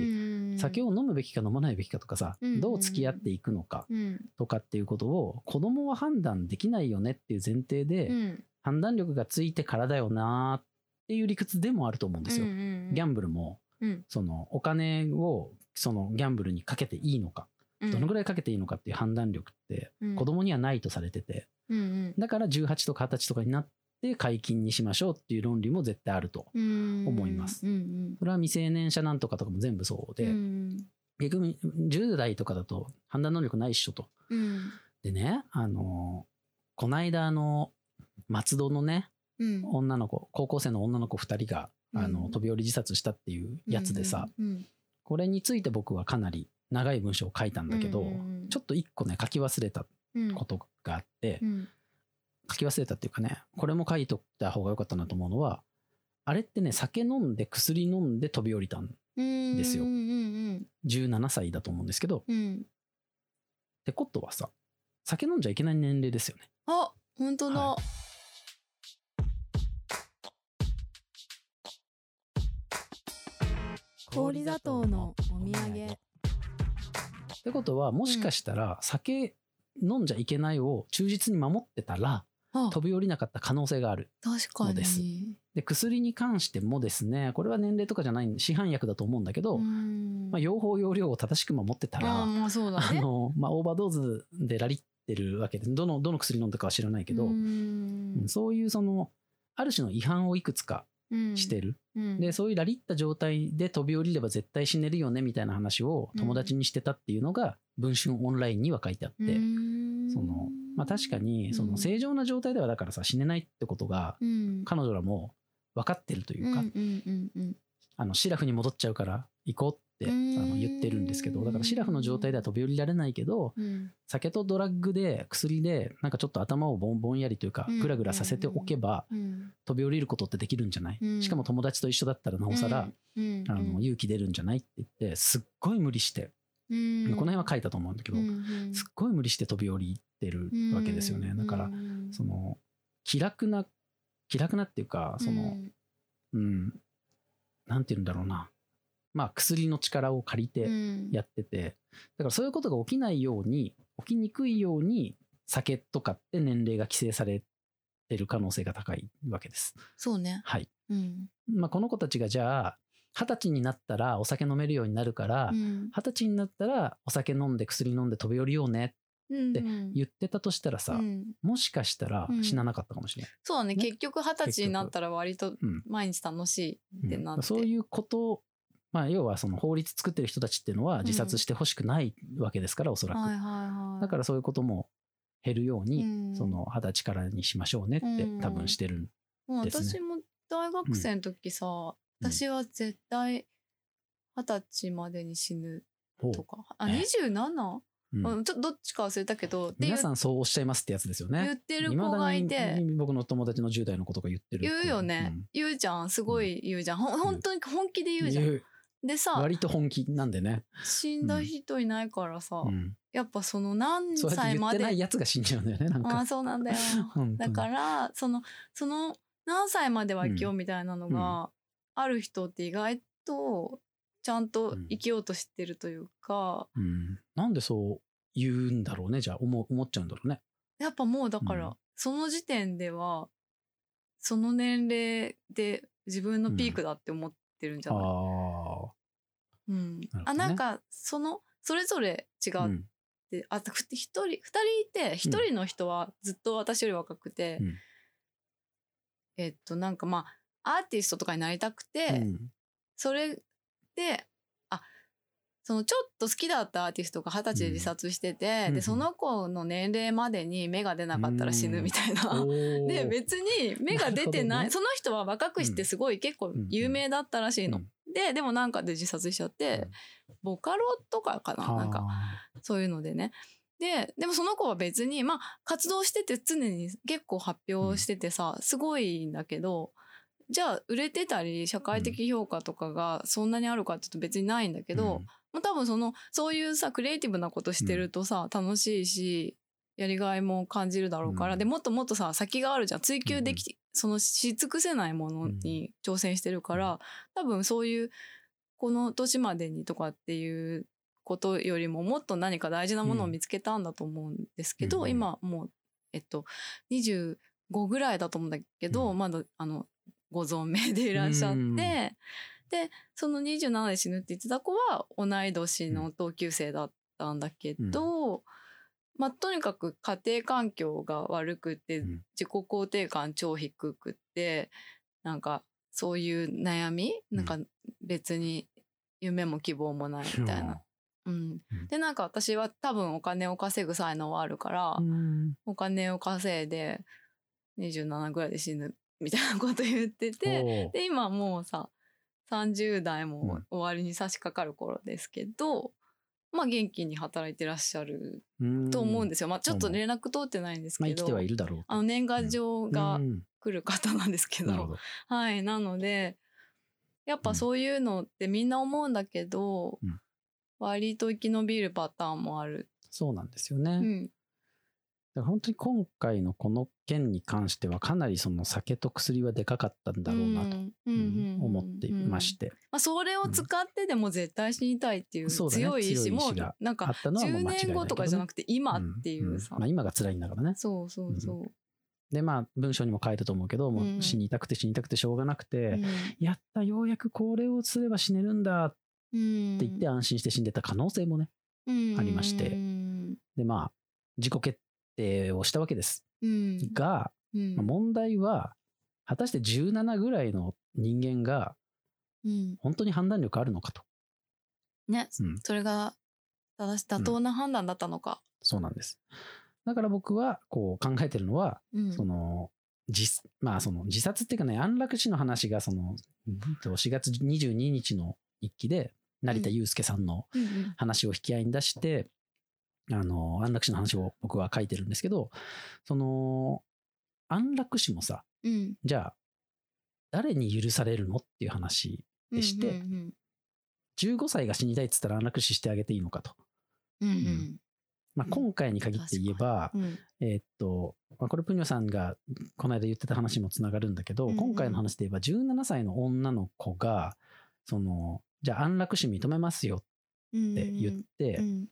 Speaker 1: ん
Speaker 2: 酒を飲むべきか飲まないべきかとかさ、
Speaker 1: うん
Speaker 2: どう付き合っていくのか
Speaker 1: うん。
Speaker 2: とかっていうことを子供は判断できないよねっていう前提で、
Speaker 1: うん。
Speaker 2: 判断力がついてからだよなっていう理屈でもあると思うんですよ。
Speaker 1: うんうん
Speaker 2: ギャンブルも
Speaker 1: うん。
Speaker 2: そのお金をそのギャンブルにかけていいのか、どのぐらいかけていいのかっていう判断力って
Speaker 1: うん。
Speaker 2: 子供にはないとされてて、
Speaker 1: うん
Speaker 2: だから18とか20歳とかになって解禁にしましょうっていう論理も絶対あると。
Speaker 1: うん。
Speaker 2: 思います。
Speaker 1: うん
Speaker 2: それは未成年者なんとかとかも全部そうで、
Speaker 1: うん。うん
Speaker 2: 結局10代とかだと判断能力ないっしょと。
Speaker 1: うん。
Speaker 2: でね、あのこないだあの松戸のね
Speaker 1: うん。
Speaker 2: 女の子高校生の女の子2人があの、
Speaker 1: うん
Speaker 2: 飛び降り自殺したっていうやつでさ、
Speaker 1: うん
Speaker 2: これについて僕はかなり長い文章を書いたんだけど、
Speaker 1: うん
Speaker 2: ちょっと一個ね書き忘れた。
Speaker 1: うん
Speaker 2: ことがあって、
Speaker 1: うん。
Speaker 2: 書き忘れたっていうかねこれも書いとった方が良かったなと思うのはあれってね酒飲んで薬飲んで飛び降りたん
Speaker 1: うん
Speaker 2: ですよ
Speaker 1: うんうん。
Speaker 2: 17歳だと思うんですけどっ
Speaker 1: うん。うん
Speaker 2: てことはさ酒飲んじゃいけない年齢ですよね。
Speaker 1: あ本当だ。
Speaker 2: は
Speaker 1: 氷砂糖のお土産。
Speaker 2: ってことはもしかしたら酒飲んじゃいけないを忠実に守ってたら
Speaker 1: あ。
Speaker 2: 飛び降りなかった可能性がある。
Speaker 1: 確か
Speaker 2: のです。
Speaker 1: に
Speaker 2: で薬に関してもですねこれは年齢とかじゃない市販薬だと思うんだけど、
Speaker 1: うん。
Speaker 2: まあ、用法用量を正しく守ってたら、
Speaker 1: あまあそうだね。
Speaker 2: あの、まあ、オーバードーズでラリってるわけで、どの、どの薬飲んだかは知らないけど、
Speaker 1: う
Speaker 2: そういうその、ある種の違反をいくつかしてる。
Speaker 1: うん。
Speaker 2: で、そういうラリった状態で飛び降りれば絶対死ねるよね、みたいな話を友達にしてたっていうのが、文春オンラインには書いてあって、
Speaker 1: うん。
Speaker 2: その、まあ確かに、その正常な状態ではだからさ、死ねないってことが、
Speaker 1: うん。
Speaker 2: 彼女らも分かってるというか、
Speaker 1: うんうんうんうん。
Speaker 2: あの、シラフに戻っちゃうから行こうってあ
Speaker 1: うん。
Speaker 2: の言ってるんですけど、だからシラフの状態では飛び降りられないけど、
Speaker 1: うん。
Speaker 2: 酒とドラッグで薬でなんかちょっと頭をボンボンやりというか
Speaker 1: うん。
Speaker 2: グラグラさせておけば
Speaker 1: うん。
Speaker 2: 飛び降りることってできるんじゃない、
Speaker 1: うん。
Speaker 2: しかも友達と一緒だったらなおさら、
Speaker 1: うん。
Speaker 2: あの勇気出るんじゃない？って言ってすっごい無理して、
Speaker 1: うん。
Speaker 2: この辺は書いたと思うんだけど、
Speaker 1: うん
Speaker 2: すっごい無理して飛び降りてるわけですよね、だから
Speaker 1: うん。
Speaker 2: その気楽な気楽なっていうかそのうん、なんて言うんだろうなまあ薬の力を借りて
Speaker 1: うん。
Speaker 2: やってて。だからそういうことが起きないように起きにくいように酒とかって年齢が規制されてる可能性が高いわけです。
Speaker 1: そうね。
Speaker 2: はい。
Speaker 1: うん。
Speaker 2: まあ、この子たちがじゃあ、二十歳になったらお酒飲めるようになるから、
Speaker 1: うん。
Speaker 2: 二十歳になったらお酒飲んで薬飲んで飛び降りようね
Speaker 1: うん
Speaker 2: って言ってたとしたらさ、
Speaker 1: うん。
Speaker 2: もしかしたら
Speaker 1: うん。
Speaker 2: 死ななかったかもしれない。
Speaker 1: そうだね。
Speaker 2: ね。
Speaker 1: 結局二十歳になったら割と
Speaker 2: うん。
Speaker 1: 毎日楽しいってなって、
Speaker 2: そういうこと、まあ、要はその法律作ってる人たちっていうのは自殺してほしくないわけですから、おそらく。
Speaker 1: はいはいはい。
Speaker 2: だからそういうことも減るように、
Speaker 1: うん。
Speaker 2: その二十歳からにしましょうねって
Speaker 1: うん。
Speaker 2: 多分してる。
Speaker 1: もう
Speaker 2: ですね。
Speaker 1: 私も大学生の時さ、私は絶対二十歳までに死ぬとか。あ
Speaker 2: え
Speaker 1: ？27?
Speaker 2: うん。
Speaker 1: うん、ちょっとどっちか忘れたけど
Speaker 2: 皆
Speaker 1: 言
Speaker 2: さんそうおっしゃいますってやつですよね。
Speaker 1: 言ってる子がいて。
Speaker 2: 僕の友達の10代の子とか言ってる子。
Speaker 1: 言うよね、言うじゃん。すごい言うじゃん、ほん本当に本気で
Speaker 2: うん
Speaker 1: 言うじゃん。でさ
Speaker 2: 割と本気なんでね。
Speaker 1: 死んだ人いないからさ、
Speaker 2: うん
Speaker 1: やっぱその何歳まで
Speaker 2: 言ってないやつが死んじゃうんだよね。なん
Speaker 1: ああ
Speaker 2: か。
Speaker 1: そうなんだよだからそのその何歳までは生きようみたいなのがある人って意外とちゃんと生きようとしてるというか、
Speaker 2: うんなんでそう言うんだろうね。じゃあ思う思っちゃうんだろうね。
Speaker 1: やっぱもうだから、
Speaker 2: うん
Speaker 1: その時点ではその年齢で自分のピークだって思ってるんじゃない、
Speaker 2: ああ。
Speaker 1: うん。
Speaker 2: ね
Speaker 1: あなんかそのそれぞれ違っ
Speaker 2: うん。
Speaker 1: て、あとふ一人二人いて一人の人はずっと私より若くて、
Speaker 2: うん。
Speaker 1: えっとなんかまあアーティストとかになりたくて、
Speaker 2: うん。
Speaker 1: それであそのちょっと好きだったアーティストが二十歳で自殺してて、
Speaker 2: うん
Speaker 1: でその子の年齢までに芽が出なかったら死ぬみたいな。で別に芽が出てない。
Speaker 2: ね。
Speaker 1: その人は若くしてすごい結構有名だったらしいの。
Speaker 2: うん
Speaker 1: ででもなんかで自殺しちゃって、ボカロとかかな？なんかそういうのでね。ででもその子は別にまあ活動してて常に結構発表しててさ、すごいんだけどじゃあ売れてたり社会的評価とかがそんなにあるかって言うと別にないんだけど、まあ、多分そのそういうさクリエイティブなことしてるとさ、楽しいしやりがいも感じるだろうから、
Speaker 2: うん。
Speaker 1: でもっともっとさ先があるじゃん。追求でき、そのし尽くせないものに挑戦してるから、多分そういうこの年までにとかっていうことよりももっと何か大事なものを見つけたんだと思うんですけど、
Speaker 2: うん
Speaker 1: 今もうえっと25ぐらいだと思うんだけど、
Speaker 2: うん。
Speaker 1: まだあのご存命でいらっしゃって、
Speaker 2: うん
Speaker 1: でその27で死ぬって言ってた子は同い年の同級生だったんだけど、まあとにかく家庭環境が悪くて、
Speaker 2: うん。
Speaker 1: 自己肯定感超低くってなんかそういう悩み、
Speaker 2: うん。
Speaker 1: なんか別に夢も希望もないみたいな。うん。
Speaker 2: うん。
Speaker 1: でなんか私は多分お金を稼ぐ才能はあるから、
Speaker 2: うん。
Speaker 1: お金を稼いで27ぐらいで死ぬみたいなこと言っててで今もうさ30代も
Speaker 2: うん
Speaker 1: 終わりに差し掛かる頃ですけど、まあ元気に働いてらっしゃる
Speaker 2: うん。
Speaker 1: と思うんですよ、まあちょっと
Speaker 2: うん
Speaker 1: 連絡取ってないんですけど、
Speaker 2: まあ生きてはいるだろうと。
Speaker 1: あの年賀状が
Speaker 2: うん。
Speaker 1: 来る方なんですけど、
Speaker 2: ど。
Speaker 1: はい。なのでやっぱそういうのってみんな思うんだけど、
Speaker 2: うん。
Speaker 1: 割と生き延びるパターンもある。
Speaker 2: そうなんですよね。
Speaker 1: うん
Speaker 2: だから本当に今回のこの件に関してはかなりその酒と薬はでかかったんだろうなと、
Speaker 1: うん
Speaker 2: うん思っていまし。て、
Speaker 1: まあ、それを使ってでも絶対死にたいっていう強い意志もなんか
Speaker 2: あったのはもう
Speaker 1: 10
Speaker 2: 間違いないけどね。
Speaker 1: 年後とかじゃなくて今っていうさ。
Speaker 2: んん。まあ、今が辛いんだからね。
Speaker 1: そうそうそ
Speaker 2: でまあ文章にも書いたと思うけど、も
Speaker 1: うん
Speaker 2: う死にたくて死にたくてしょうがなくて、
Speaker 1: う。
Speaker 2: やったようやくこれをすれば死ねるんだって
Speaker 1: うん
Speaker 2: 言って安心して死んでた可能性もね、
Speaker 1: うん。
Speaker 2: ありまして。
Speaker 1: うん
Speaker 2: でまあ自己決定をしたわけです。
Speaker 1: うん。
Speaker 2: が、
Speaker 1: うん。
Speaker 2: まあ問題は果たして17ぐらいの人間が
Speaker 1: うん。
Speaker 2: 本当に判断力あるのかと。
Speaker 1: ね
Speaker 2: うん。
Speaker 1: それが正し妥当な判断だったのか。
Speaker 2: そうなんです。だから僕はこう考えてるのは、
Speaker 1: うん。
Speaker 2: その自まあその自殺っていうかね安楽死の話がそのうんと4月22日の一期で成田悠介さんの話を引き合いに出して、あの安楽死の話を僕は書いてるんですけどその安楽死もさ
Speaker 1: うん。
Speaker 2: じゃあ誰に許されるのっていう話でして、
Speaker 1: うんうん
Speaker 2: 15歳が死にたいっつったら安楽死してあげていいのかと。
Speaker 1: うんうん
Speaker 2: まあ、今回に限って言えば、
Speaker 1: うん。
Speaker 2: えーっと、まあ、これプニョさんがこの間言ってた話もつながるんだけど、
Speaker 1: うんうん。
Speaker 2: 今回の話で言えば17歳の女の子が、その、じゃあ安楽死認めますよ
Speaker 1: うん
Speaker 2: って言って、
Speaker 1: うん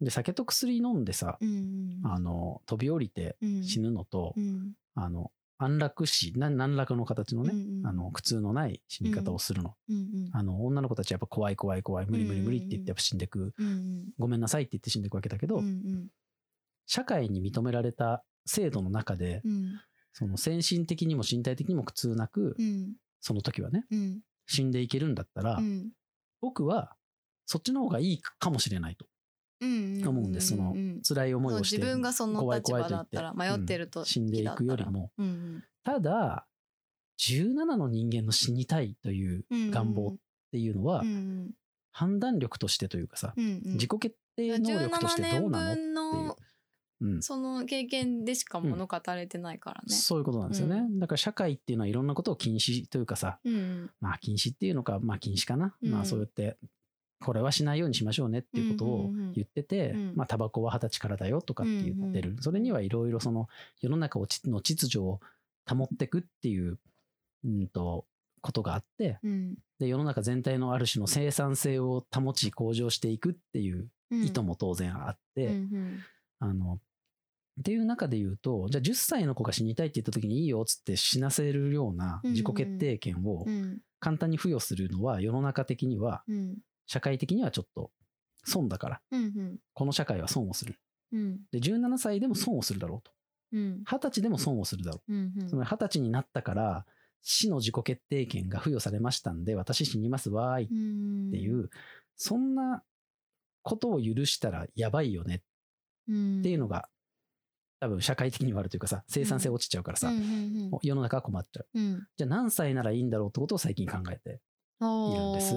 Speaker 2: で、酒と薬飲んでさ、
Speaker 1: うん
Speaker 2: あの、飛び降りて
Speaker 1: うん。
Speaker 2: 死ぬのと、
Speaker 1: うん。
Speaker 2: あの、安楽死、な何らかの形のね、
Speaker 1: うんうん
Speaker 2: あの、苦痛のない死に方をするの。
Speaker 1: うん。うん
Speaker 2: あの、女の子たちはやっぱ怖い怖い怖い、無理無理無理って言ってやっぱ死んでく、
Speaker 1: うん
Speaker 2: ごめんなさいって言って死んでいくわけだけど、
Speaker 1: うんうん。
Speaker 2: 社会に認められた制度の中で、
Speaker 1: うん。
Speaker 2: その精神的にも身体的にも苦痛なく、
Speaker 1: うん。
Speaker 2: その時はね、
Speaker 1: うん。
Speaker 2: 死んでいけるんだったら、
Speaker 1: うん。
Speaker 2: 僕はそっちの方がいいかもしれないと。
Speaker 1: うん
Speaker 2: 思うんです。その
Speaker 1: うん
Speaker 2: 辛い思いをして、
Speaker 1: 自分がその立場だったら迷ってると、
Speaker 2: 死んでいくよりも、
Speaker 1: うん
Speaker 2: ただ、17の人間の死にたいという
Speaker 1: うん
Speaker 2: 願望っていうのは、
Speaker 1: うん
Speaker 2: 判断力としてというかさ、
Speaker 1: うんうん。
Speaker 2: 自己決定能力としてどうなのって
Speaker 1: 17年分
Speaker 2: いう
Speaker 1: その経験でしか物語れてないからね。
Speaker 2: そういうことなんですよね。
Speaker 1: う
Speaker 2: だから社会っていうのはいろんなことを禁止というかさ、
Speaker 1: うん。
Speaker 2: まあ禁止っていうのか、まあ禁止かな。
Speaker 1: うん。
Speaker 2: まあそうやって、これはしないようにしましょうねっていうことを言ってて、
Speaker 1: うんうん。うん。
Speaker 2: まあタバコは二十歳からだよとかって言ってる。
Speaker 1: うんうん。
Speaker 2: それにはいろいろその世の中の秩序を保っていくっていう、うんと、ことがあって、
Speaker 1: うん。
Speaker 2: で、世の中全体のある種の生産性を保ち向上していくっていう
Speaker 1: うん。
Speaker 2: 意図も当然あって、
Speaker 1: うんうん。
Speaker 2: あの、っていう中で言うと、じゃあ10歳の子が死にたいって言った時にいいよっつって死なせるような自己決定権を
Speaker 1: うん。
Speaker 2: 簡単に付与するのは世の中的には、
Speaker 1: うん
Speaker 2: 社会的にはちょっと損だから、
Speaker 1: うん
Speaker 2: この社会は損をする。
Speaker 1: うん。
Speaker 2: で、17歳でも損をするだろうと。
Speaker 1: うん。
Speaker 2: 20歳でも損をするだろ
Speaker 1: う。ん
Speaker 2: う。つまり20歳になったから、死の自己決定権が付与されましたんで、私死にますわーいっ
Speaker 1: うん
Speaker 2: ていう、そんなことを許したらやばいよね
Speaker 1: うん。
Speaker 2: っていうのが、多分社会的にはあるというかさ、生産性落ちちゃうからさ、
Speaker 1: うんうん
Speaker 2: 世の中は困っちゃう。
Speaker 1: うん。うん
Speaker 2: じゃあ何歳ならいいんだろうってことを最近考えて、いるんです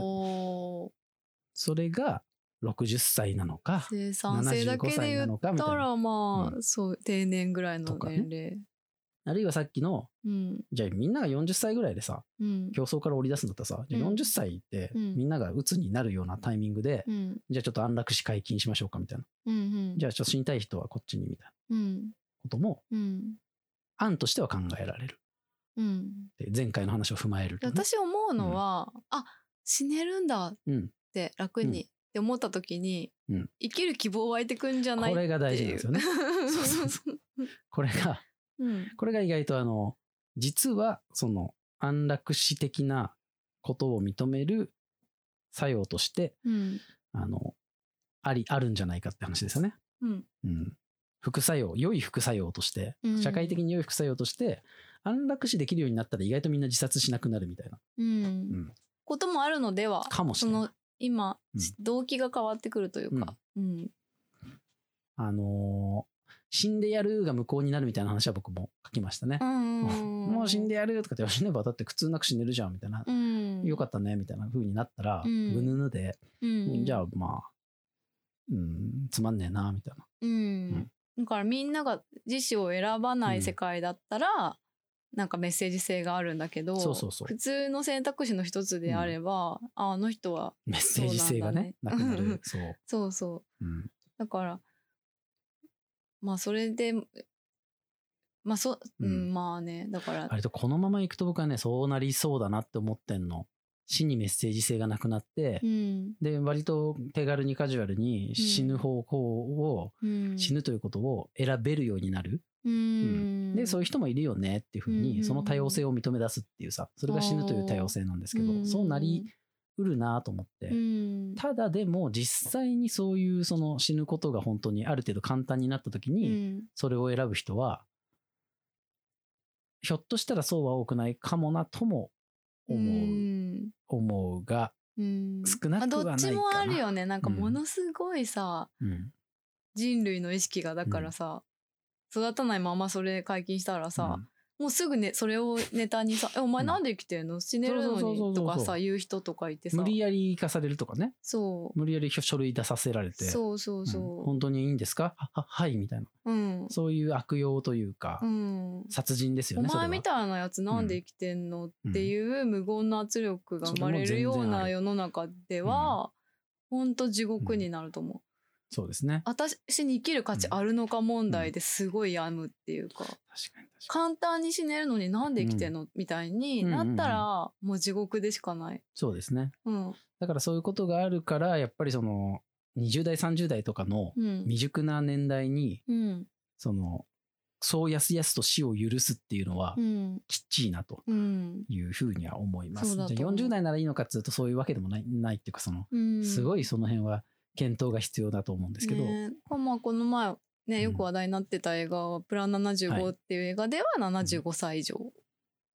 Speaker 2: それが60歳なのか、
Speaker 1: 生産性だけで
Speaker 2: 75歳な
Speaker 1: 言ったらまあ、
Speaker 2: う
Speaker 1: そう定年ぐらいの年齢、
Speaker 2: あるいはさっきの、
Speaker 1: うん。
Speaker 2: じゃあみんなが40歳ぐらいでさ、
Speaker 1: うん。
Speaker 2: 競争から織り出すんだったらさ、じゃあ
Speaker 1: うん
Speaker 2: 40歳って
Speaker 1: うん。
Speaker 2: みんなが鬱になるようなタイミングで、
Speaker 1: うん。
Speaker 2: じゃあちょっと安楽死解禁しましょうかみたいな。
Speaker 1: うんうん。
Speaker 2: じゃあちょっと死にたい人はこっちにみたいな
Speaker 1: うん
Speaker 2: ことも
Speaker 1: うん。
Speaker 2: 案としては考えられる。
Speaker 1: うん。
Speaker 2: で前回の話を踏まえると、ね。
Speaker 1: 私思うのは、あ死ねるんだ。っ
Speaker 2: うん。
Speaker 1: て楽に、
Speaker 2: うん
Speaker 1: って思った時に、
Speaker 2: うん
Speaker 1: 生きる希望湧いてくんじゃない
Speaker 2: これが大事なんですよね。そうそう
Speaker 1: そう
Speaker 2: これが、
Speaker 1: うん
Speaker 2: これが意外とあの、実はその安楽死的なことを認める作用として、
Speaker 1: うん
Speaker 2: あの、あり、あるんじゃないかって話ですよね。
Speaker 1: うん
Speaker 2: うん。副作用、良い副作用として
Speaker 1: う、ん
Speaker 2: 社会的に良い副作用として、安楽死できるようになったら意外とみんな自殺しなくなるみたいな。
Speaker 1: うん
Speaker 2: うん。
Speaker 1: こともあるのでは
Speaker 2: かもしれない
Speaker 1: その今、
Speaker 2: うん。
Speaker 1: 動機が変わってくるというか、うん。
Speaker 2: あのー死んでやるが無効になるみたいな話は僕も書きましたね。もう死んでやるとかって、死ねばだって苦痛なく死ねるじゃんみたいな。
Speaker 1: うん。
Speaker 2: よかったねみたいな風になったら、
Speaker 1: うん。
Speaker 2: ぐぬぬで、
Speaker 1: うん。
Speaker 2: じゃあまあ、うん、つまんねえな、みたいな。
Speaker 1: うん。だからみんなが自死を選ばない世界だったら、なんかメッセージ性があるんだけど普通の選択肢の一つであれば、ああの人は
Speaker 2: メッセージ性がね、
Speaker 1: そ
Speaker 2: なくなる。そう。
Speaker 1: そうそう
Speaker 2: うん。
Speaker 1: だからまあそれでまあそ、うん
Speaker 2: うん
Speaker 1: まあねだから
Speaker 2: 割とこのまま行くと僕はね、そうなりそうだなって思ってんの。死にメッセージ性がなくなって
Speaker 1: う、ん
Speaker 2: で、割と手軽にカジュアルに死ぬ方向を、
Speaker 1: うん
Speaker 2: 死ぬということを選べるようになる。
Speaker 1: うん。
Speaker 2: で、そういう人もいるよねっていうふうに、その多様性を認め出すっていうさ、それが死ぬという多様性なんですけど、そうなりうるなと思って。
Speaker 1: う。ん。
Speaker 2: ただでも実際にそういうその死ぬことが本当にある程度簡単になった時
Speaker 1: う
Speaker 2: に、
Speaker 1: ん。
Speaker 2: それを選ぶ人は、ひょっとしたらそうは多くないかもなとも思う、
Speaker 1: ん。
Speaker 2: 思うが、
Speaker 1: うん。
Speaker 2: 少なくはないかな。
Speaker 1: あどっちもあるよね。なんかものすごいさ、
Speaker 2: うん。
Speaker 1: 人類の意識がだからさ、育たないままそれ解禁したらさ、
Speaker 2: うん。
Speaker 1: もうすぐねそれをネタにさ「えお前なんで生きてんの？死ねるのに」
Speaker 2: そうそうそうそうそう。
Speaker 1: とかさ言う人とかいてさ。
Speaker 2: 無理やり化されるとかね。
Speaker 1: そ
Speaker 2: 無理やり書類出させられ
Speaker 1: う
Speaker 2: て。
Speaker 1: そうそう
Speaker 2: う。ん。
Speaker 1: そ
Speaker 2: 本当にいいんですか？はははい、みたいな。
Speaker 1: ううん。
Speaker 2: そういう悪用というか、
Speaker 1: うん。
Speaker 2: 殺人ですよね、
Speaker 1: お前みたいなやつなんで生きてんの、っていう無言の圧力が生まれるような世の中ではほん。と地獄になると思う。
Speaker 2: そうですね。
Speaker 1: 私に生きる価値あるのか問題ですごい病むっていうか、
Speaker 2: 確かに確か
Speaker 1: 簡単に死ねるのになんで生きてんの、みたいになったらもう地獄でしかない。
Speaker 2: に。そうですね。
Speaker 1: うん。
Speaker 2: だからそういうことがあるから、やっぱりその、20代30代とかの
Speaker 1: うん
Speaker 2: 未熟な年代に
Speaker 1: うん
Speaker 2: そのそうやすやすと死を許すっていうのは
Speaker 1: うん
Speaker 2: きっちいなと
Speaker 1: うん
Speaker 2: いうふうには思います。
Speaker 1: そうだと
Speaker 2: じゃあ
Speaker 1: 思う
Speaker 2: 40代ならいいのかっつうとそういうわけでもないないっていうかその
Speaker 1: うん
Speaker 2: すごいその辺は検討が必要だと思うんですけど、
Speaker 1: ね。まあこの前ねよく話題になってた映画は「プラン
Speaker 2: は
Speaker 1: 75」
Speaker 2: い
Speaker 1: っていう映画では75歳以上、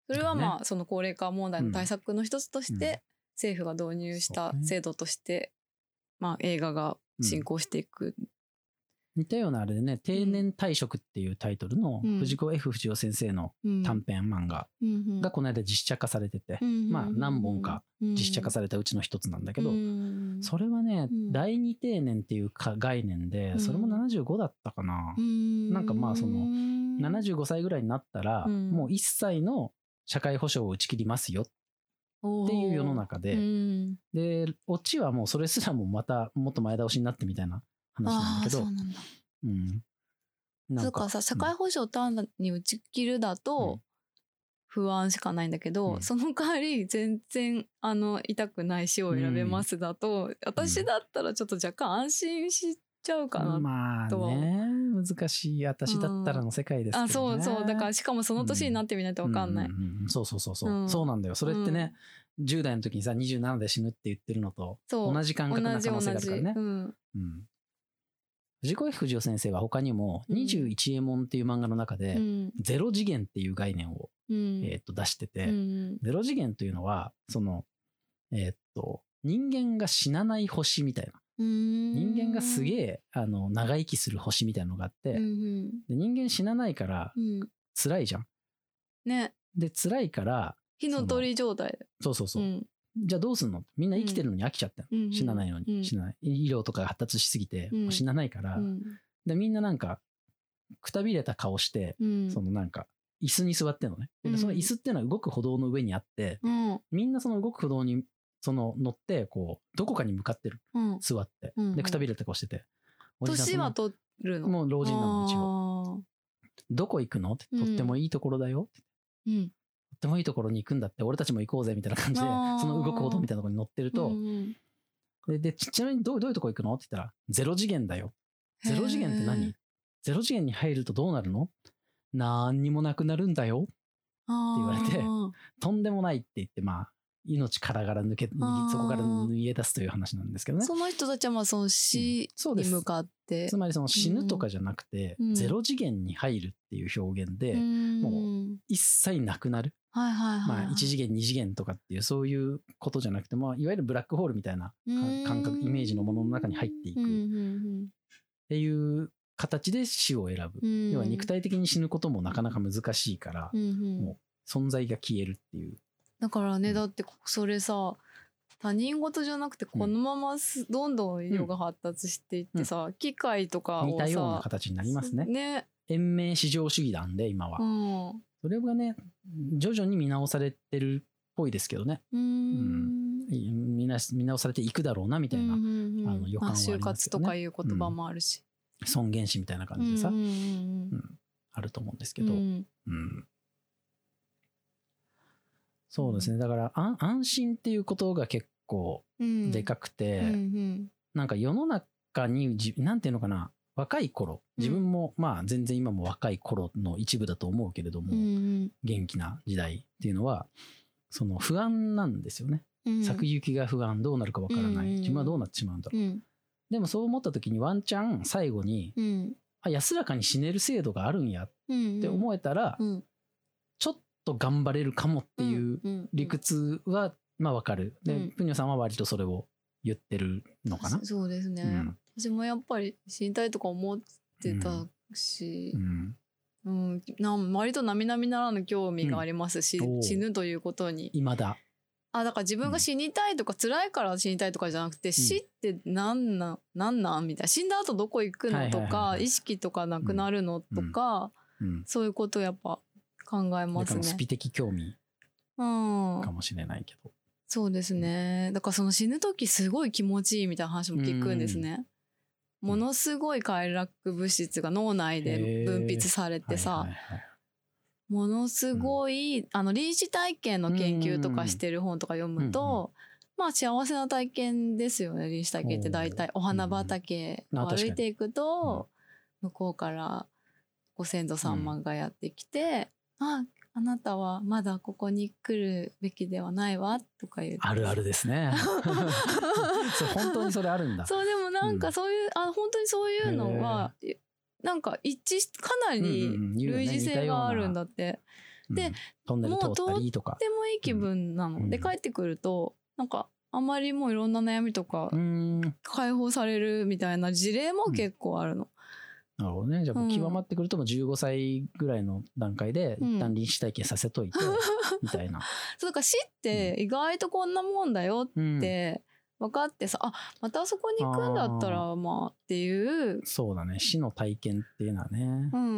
Speaker 1: それはまあその高齢化問題の対策の一つとし
Speaker 2: うん。
Speaker 1: て政府が導入した制度として、まあ映画が進行していく、
Speaker 2: 似たようなあれでね「定年退職」っていうタイトルの
Speaker 1: うん。
Speaker 2: 藤子 F 不二雄先生の
Speaker 1: うん。
Speaker 2: 短編漫画
Speaker 1: うん
Speaker 2: がこの間実写化されてて、まあ何本か実写化されたうちの一つなんだけど、
Speaker 1: うん。
Speaker 2: それはね、
Speaker 1: うん。
Speaker 2: 第二定年っていうか概念で、
Speaker 1: うん。
Speaker 2: それも75だったかな。
Speaker 1: うん。
Speaker 2: なんかまあその
Speaker 1: うん
Speaker 2: 75歳ぐらいになったら、
Speaker 1: うん。
Speaker 2: もう一切の社会保障を打ち切りますよっていう世の中で、
Speaker 1: うん
Speaker 2: で、オチはもうそれすらもまたもっと前倒しになってみたいな話なんだけど。
Speaker 1: そう、なんだ。
Speaker 2: うん。なん
Speaker 1: だからさ社会保障単に打ち切るだと不安しかないんだけど、
Speaker 2: うん。
Speaker 1: その代わり全然あの痛くない死を選べますだと、私だったらちょっと若干安心しちゃうかな、
Speaker 2: まあ
Speaker 1: とは
Speaker 2: ね、難しい私だったらの世界ですけどね。
Speaker 1: あそうそうだからしかもその年になってみないと分かんない、
Speaker 2: うううんそうそうそうそう、
Speaker 1: うん。
Speaker 2: そうなんだよ。それってね、10代の時にさ、27で死ぬって言ってるのと同じ感覚な可能性があるからね。
Speaker 1: うん。
Speaker 2: うん。藤子 F 不二雄先生は他にも
Speaker 1: うん。
Speaker 2: 21エモンっていう漫画の中で、
Speaker 1: うん。
Speaker 2: ゼロ次元っていう概念を、
Speaker 1: うん。
Speaker 2: えーっと出してて、
Speaker 1: うん
Speaker 2: ゼロ次元というのは、その、えーっと、人間が死なない星みたいな。人間がすげ
Speaker 1: え、
Speaker 2: え、あの、長生きする星みたいなのがあって、
Speaker 1: うん
Speaker 2: で人間死なないから辛いじゃん。
Speaker 1: ね。
Speaker 2: で、辛いから、
Speaker 1: 火の鳥状態だ
Speaker 2: そうそうそう。
Speaker 1: ん
Speaker 2: じゃあどうすんの？みんな生きてるのに飽きちゃったの、
Speaker 1: うん
Speaker 2: 死なないのに、
Speaker 1: うん。
Speaker 2: 死なない。医療とかが発達しすぎて、
Speaker 1: うん。
Speaker 2: もう死なないから、
Speaker 1: うん。
Speaker 2: で、みんななんか、くたびれた顔して、
Speaker 1: うん。
Speaker 2: そのなんか、椅子に座ってんのね。で
Speaker 1: うん。
Speaker 2: その椅子っていうのは動く歩道の上にあって、
Speaker 1: うん。
Speaker 2: みんなその動く歩道に、その乗って、こう、どこかに向かってる。
Speaker 1: うん。
Speaker 2: 座って。で、くたびれた顔してて。
Speaker 1: 年は取るの？
Speaker 2: もう老人なの、一応。
Speaker 1: 応
Speaker 2: どこ行くの？って、
Speaker 1: うん
Speaker 2: とってもいいところだよ。
Speaker 1: うん。
Speaker 2: とってもいいところに行くんだって、俺たちも行こうぜ、みたいな感じで、その動く歩道みたいなところに乗ってると、
Speaker 1: うん
Speaker 2: でで、ちちなみにどうどういうとこ行くの？って言ったら、ゼロ次元だよ。ゼロ次元って
Speaker 1: へ
Speaker 2: 何？
Speaker 1: ー
Speaker 2: ゼロ次元に入るとどうなるの？なんにもなくなるんだよ。
Speaker 1: あ
Speaker 2: 言われて
Speaker 1: ー
Speaker 2: とんでもないって言って、まあ、命からがら抜け、そこから逃げ出すという話なんですけどね。
Speaker 1: その人たちはまあその死。に向かって。
Speaker 2: つまりその死ぬとかじゃなくて、
Speaker 1: うん。
Speaker 2: ゼロ次元に入るっていう表現で、
Speaker 1: も
Speaker 2: も一切なくなる。
Speaker 1: はいはいはい
Speaker 2: まあ、1次元、2次元とかっていう、そういうことじゃなくて、まあ、いわゆるブラックホールみたいな感覚、イメージのものの中に入っていく。っ
Speaker 1: うんうん
Speaker 2: ていう形で死を選ぶ。
Speaker 1: うん。
Speaker 2: 要は肉体的に死ぬこともなかなか難しいから
Speaker 1: う、んうん。
Speaker 2: も存在が消えるっていう。
Speaker 1: だから
Speaker 2: うん。
Speaker 1: ねだってそれさ他人事じゃなくてこのまますどんどん医療が発達していってさ、機械とかをさ
Speaker 2: 似たような形になりますね。
Speaker 1: ね。
Speaker 2: 延命至上主義なんで、今は。
Speaker 1: うん
Speaker 2: それがね、徐々に見直されてるっぽいですけどね。
Speaker 1: うーん。
Speaker 2: い見な見直されていくだろうな、みたいな
Speaker 1: うんうんうん。
Speaker 2: あの予感はありますよね。
Speaker 1: まあ就活とかいう言葉もあるし、
Speaker 2: 尊厳死みたいな感じでさ、
Speaker 1: うんうん
Speaker 2: うんあると思うんですけど、
Speaker 1: うん。うん。
Speaker 2: うんそうですね。だから、あ安心っていうことが結構
Speaker 1: うん
Speaker 2: でかくて、
Speaker 1: うんうん。
Speaker 2: なんか世の中にじ、なんていうのかな、若い頃、自分も、まあ全然今も若い頃の一部だと思うけれども、
Speaker 1: うん
Speaker 2: 元気な時代っていうのは、その不安なんですよね。
Speaker 1: うん。
Speaker 2: 先行きが不安、どうなるかわからない。
Speaker 1: うん
Speaker 2: 自分はどうなってしまうんだろう。
Speaker 1: うん。
Speaker 2: でもそう思った時にワンチャン最後に、
Speaker 1: うん。
Speaker 2: あ、安らかに死ねる制度があるんやっ
Speaker 1: うん
Speaker 2: て思えたら、
Speaker 1: うん。
Speaker 2: ちょっと頑張れるかもっていう
Speaker 1: うん。
Speaker 2: 理屈は、まあわかる。で、
Speaker 1: うん。
Speaker 2: プニョさんは割とそれを言ってるのかな。
Speaker 1: そそうですね、
Speaker 2: うん
Speaker 1: 私もやっぱり死にたいとか思ってたし
Speaker 2: う、ん。
Speaker 1: うんなん割と並々ならぬ興味がありますし、
Speaker 2: うん
Speaker 1: 死ぬということに
Speaker 2: 未だ。
Speaker 1: あだから自分が死にたいとか、辛いから死にたいとかじゃなくて、死ってなんなんなんなんみたいな死んだ後どこ行くのとか
Speaker 2: はい
Speaker 1: 意識とかなくなるのとか、
Speaker 2: うん。
Speaker 1: そういうことやっぱ考え
Speaker 2: だ
Speaker 1: ますね
Speaker 2: ス。ピ的興味
Speaker 1: うん
Speaker 2: かもしれないけど。
Speaker 1: そうですね。だからその死ぬ時すごい気持ちいいみたいな話も聞くんですね。ものすごい快楽物質が脳内で分泌されてさ、ものすごい、あの臨死体験の研究とかしてる本とか読むと、まあ幸せな体験ですよね臨死体験って大体。お花畑を歩いていくと、向こうからご先祖様がやってきて「ああなたはまだここに来るべきではないわ」とか言って。
Speaker 2: あるあるですね。そう本当にそれあるんだ。
Speaker 1: そうでもなんかそういう、あ本当にそういうのはなんか一致しかなり類似性があるんだって。で
Speaker 2: うん。トンネル通ったりとか。
Speaker 1: とてもいい気分なの、
Speaker 2: うん。
Speaker 1: で帰ってくるとなんかあんまりもういろん。な悩みとか解放されるみたいな事例も結構あるの。
Speaker 2: なるほどね。じゃあ極まってくるともう15歳ぐらいの段階で
Speaker 1: うん。
Speaker 2: 一旦臨死体験させといて、みたいな、
Speaker 1: そうだから死って意外とこんなもんだよ
Speaker 2: うん。
Speaker 1: って分かってさ、あまたあそこに行くんだったらまあっていう。
Speaker 2: そうだね。死の体験っていうのはね。
Speaker 1: うんうん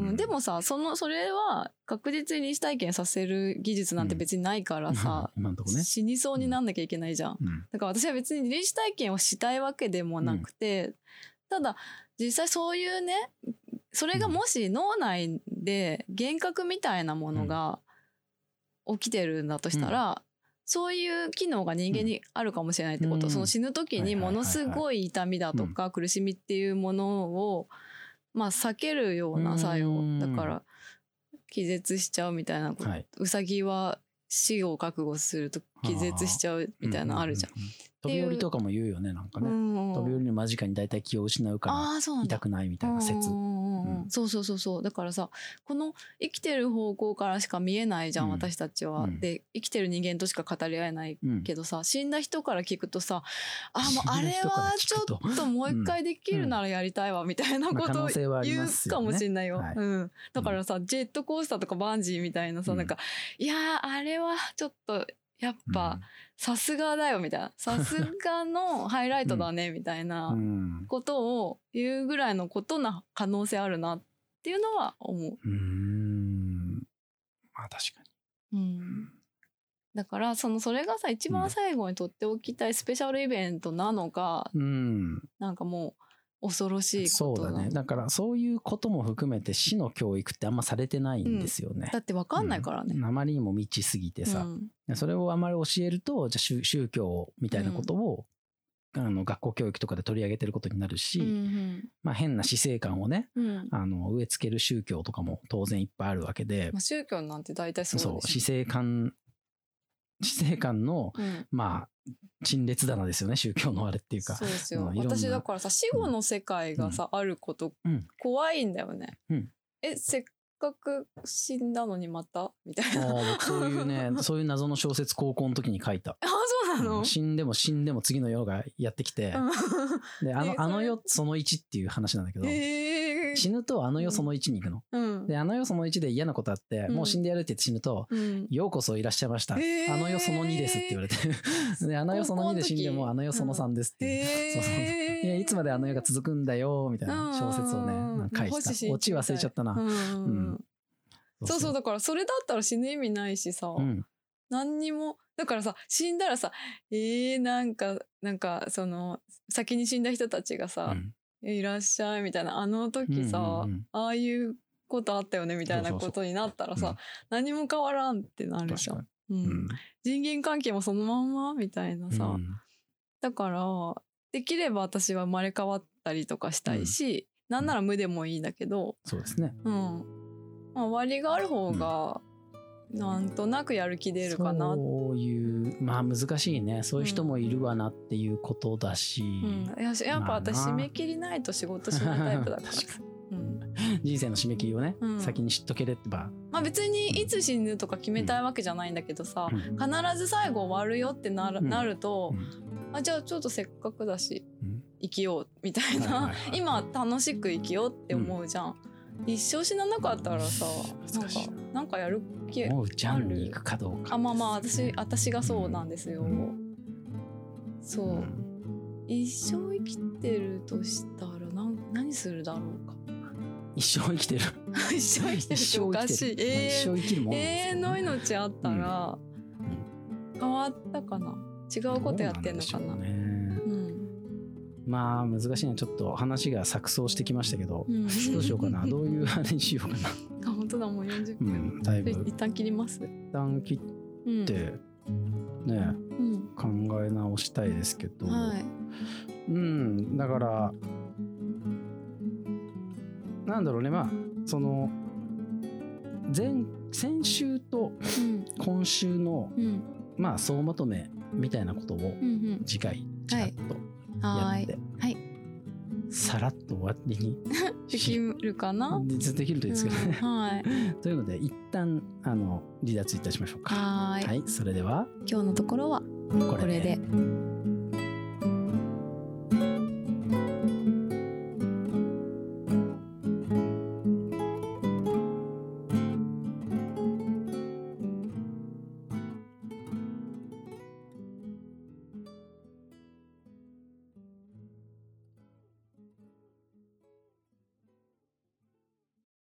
Speaker 1: うん
Speaker 2: うん。
Speaker 1: でもさそのそれは確実に臨死体験させる技術なんて別にないからさ、
Speaker 2: 今のとこね、
Speaker 1: 死にそうになんなきゃいけないじゃん。
Speaker 2: うん。
Speaker 1: だから私は別に臨死体験をしたいわけでもなくて、ただ実際そういうねそれがもし脳内で幻覚みたいなものが起きてるんだとしたら、そういう機能が人間にあるかもしれないってこと、
Speaker 2: うん。
Speaker 1: その死ぬ時にものすごい痛みだとか苦しみっていうものを、まあ、避けるような作用、
Speaker 2: うん
Speaker 1: だから気絶しちゃうみたいなこと、
Speaker 2: はい。う
Speaker 1: さぎは死を覚悟すると気絶しちゃうみたいなのあるじゃん。
Speaker 2: 飛び降りとかも言うよねなんかね、
Speaker 1: うん
Speaker 2: 飛び降りの間近に大体気を失うから痛くないみたいな説。
Speaker 1: うんうんそうそうそうそう。だからさこの生きてる方向からしか見えないじゃん、
Speaker 2: うん。
Speaker 1: 私たちは、
Speaker 2: うん。
Speaker 1: で生きてる人間としか語り合えない
Speaker 2: うん。
Speaker 1: けどさ死んだ人から聞くとさあもうあれはちょっともう一回できるならやりたいわみたいな
Speaker 2: まあ
Speaker 1: ことを言うかもしれないよ、
Speaker 2: はい。
Speaker 1: うん、だからさ、ジェットコースターとかバンジーみたいなさ、
Speaker 2: うん。
Speaker 1: なんかいやーあれはちょっとやっぱさすがだよみたいな。さすがの ハイライトだねみたいな。ことを言うぐらいのことな可能性あるなっていうのは思う。
Speaker 2: うーん。まあ確か
Speaker 1: うん、だからそのそれがさ一番最後にとっておきたいスペシャルイベントなのか、
Speaker 2: にうん。
Speaker 1: なんかもう恐ろしい
Speaker 2: そうだ
Speaker 1: ことなの
Speaker 2: ね。だからそういうことも含めて死の教育ってあんまされてないんですよね、
Speaker 1: だってわかんないからね。
Speaker 2: うん。あまりにも未知すぎてさ、
Speaker 1: うん。
Speaker 2: それをあまり教えるとじゃあ宗宗教みたいなことを、あの学校教育とかで取り上げてることになるし、
Speaker 1: うん
Speaker 2: まあ、変な死生観をね
Speaker 1: うん。うん
Speaker 2: あの植え付ける宗教とかも当然いっぱいあるわけで、
Speaker 1: まあ、宗教なんて大体そう
Speaker 2: そう死
Speaker 1: です
Speaker 2: 生観死生観の
Speaker 1: うん。
Speaker 2: まあ陳列棚ですよね宗教のあれっていうか。
Speaker 1: そうですよ。
Speaker 2: うん
Speaker 1: 私だからさ死後の世界がさ、あること
Speaker 2: うん。
Speaker 1: 怖いんだよね。
Speaker 2: うん。
Speaker 1: えせっかく死んだのにまた？みたい
Speaker 2: あ
Speaker 1: な。
Speaker 2: そういうね そういう謎の小説高校の時に書いた。
Speaker 1: あそうなの、
Speaker 2: うん。死んでも死んでも次の世がやってきて、であの あの世その1っていう話なんだけど、
Speaker 1: へえ
Speaker 2: 死ぬとあの世その1に行くの。
Speaker 1: うん。
Speaker 2: であの世その1で嫌なことあって、
Speaker 1: うん。
Speaker 2: もう死んでやるって言って死ぬと、
Speaker 1: うん。
Speaker 2: ようこそいらっしゃいました。あの世その2ですって言われて。で、あの世その2で死んでもあの世その3ですっていう。そうそうそう。
Speaker 1: へ
Speaker 2: いやいつまであの世が続くんだよみたいな小説をね、書いてた。オチ忘れちゃったな。
Speaker 1: うん。
Speaker 2: うん。
Speaker 1: そうそう。だからそれだったら死ぬ意味ないしさ、
Speaker 2: うん。
Speaker 1: 何にも。だからさ死んだらさえー、なんかなんかその先に死んだ人たちがさ
Speaker 2: う、ん
Speaker 1: いらっしゃいみたいな。あの時さ、
Speaker 2: うんうんうん。
Speaker 1: ああいうことあったよねみたいなことになったらさ
Speaker 2: うん。
Speaker 1: 何も変わらんってなるじゃん。うん
Speaker 2: に。うん。
Speaker 1: 人間関係もそのまんまみたいなさ、
Speaker 2: うん。
Speaker 1: だからできれば私は生まれ変わったりとかしたいし、なんなら無でもいいんだけど、
Speaker 2: そうですね。
Speaker 1: うん。まあ、終わりがある方がなんとなくやる気出るかな、
Speaker 2: そういうまあ難しいねそういう人もいるわなっていうことだし、
Speaker 1: うん、やしやっぱ私締め切りないと仕事しないタイプだからうん。
Speaker 2: 人生の締め切りをね、
Speaker 1: うん。
Speaker 2: 先に知っとければ、
Speaker 1: まあ、別にいつ死ぬとか決めたいわけじゃないんだけどさ、
Speaker 2: うん。
Speaker 1: 必ず最後終わるよってなる,、
Speaker 2: うん。
Speaker 1: なると
Speaker 2: う、ん。
Speaker 1: あじゃあちょっとせっかくだし
Speaker 2: うん
Speaker 1: 生きようみたいな、
Speaker 2: はいはいはい。
Speaker 1: 今楽しく生きようって思うじゃん、一生死ななかったらさなん。か
Speaker 2: 難しいな
Speaker 1: なんかやる気
Speaker 2: もうジャンに行くかどうか
Speaker 1: あまあまあ私私がそうなんですよ、
Speaker 2: うん。
Speaker 1: そう、
Speaker 2: うん。
Speaker 1: 一生生きてるとしたらなん何するだろうか。
Speaker 2: 一生生きてる？
Speaker 1: 一生生きてるっておかしい。
Speaker 2: 一生生きる。まあ
Speaker 1: 永
Speaker 2: 一生生きるもんですよね。
Speaker 1: 遠の命あったら変わったかな？違うことやってんのかな？
Speaker 2: まあ難しいねちょっと話が錯綜してきましたけど、
Speaker 1: うん。
Speaker 2: どうしようかな。どういうあれにしようかな。
Speaker 1: あ本当だもう40
Speaker 2: う
Speaker 1: 分、
Speaker 2: んだいぶ。
Speaker 1: 一旦切ります。
Speaker 2: 一旦切っ
Speaker 1: うん。
Speaker 2: てね
Speaker 1: うん。
Speaker 2: 考考え直したいですけど、
Speaker 1: はい。
Speaker 2: うんだからなんだろうねまあその前先週と
Speaker 1: うん。
Speaker 2: 今週の
Speaker 1: うん。
Speaker 2: まあ総まとめみたいなことを次回ちらっとやって、
Speaker 1: はーいはい。
Speaker 2: さらっと終わりに
Speaker 1: できるかな
Speaker 2: でできるといいですけどね。
Speaker 1: うんはい
Speaker 2: ということで一旦あの離脱いたしましょうか。
Speaker 1: はい
Speaker 2: はい、それでは
Speaker 1: 今日のところは
Speaker 2: これで
Speaker 1: これで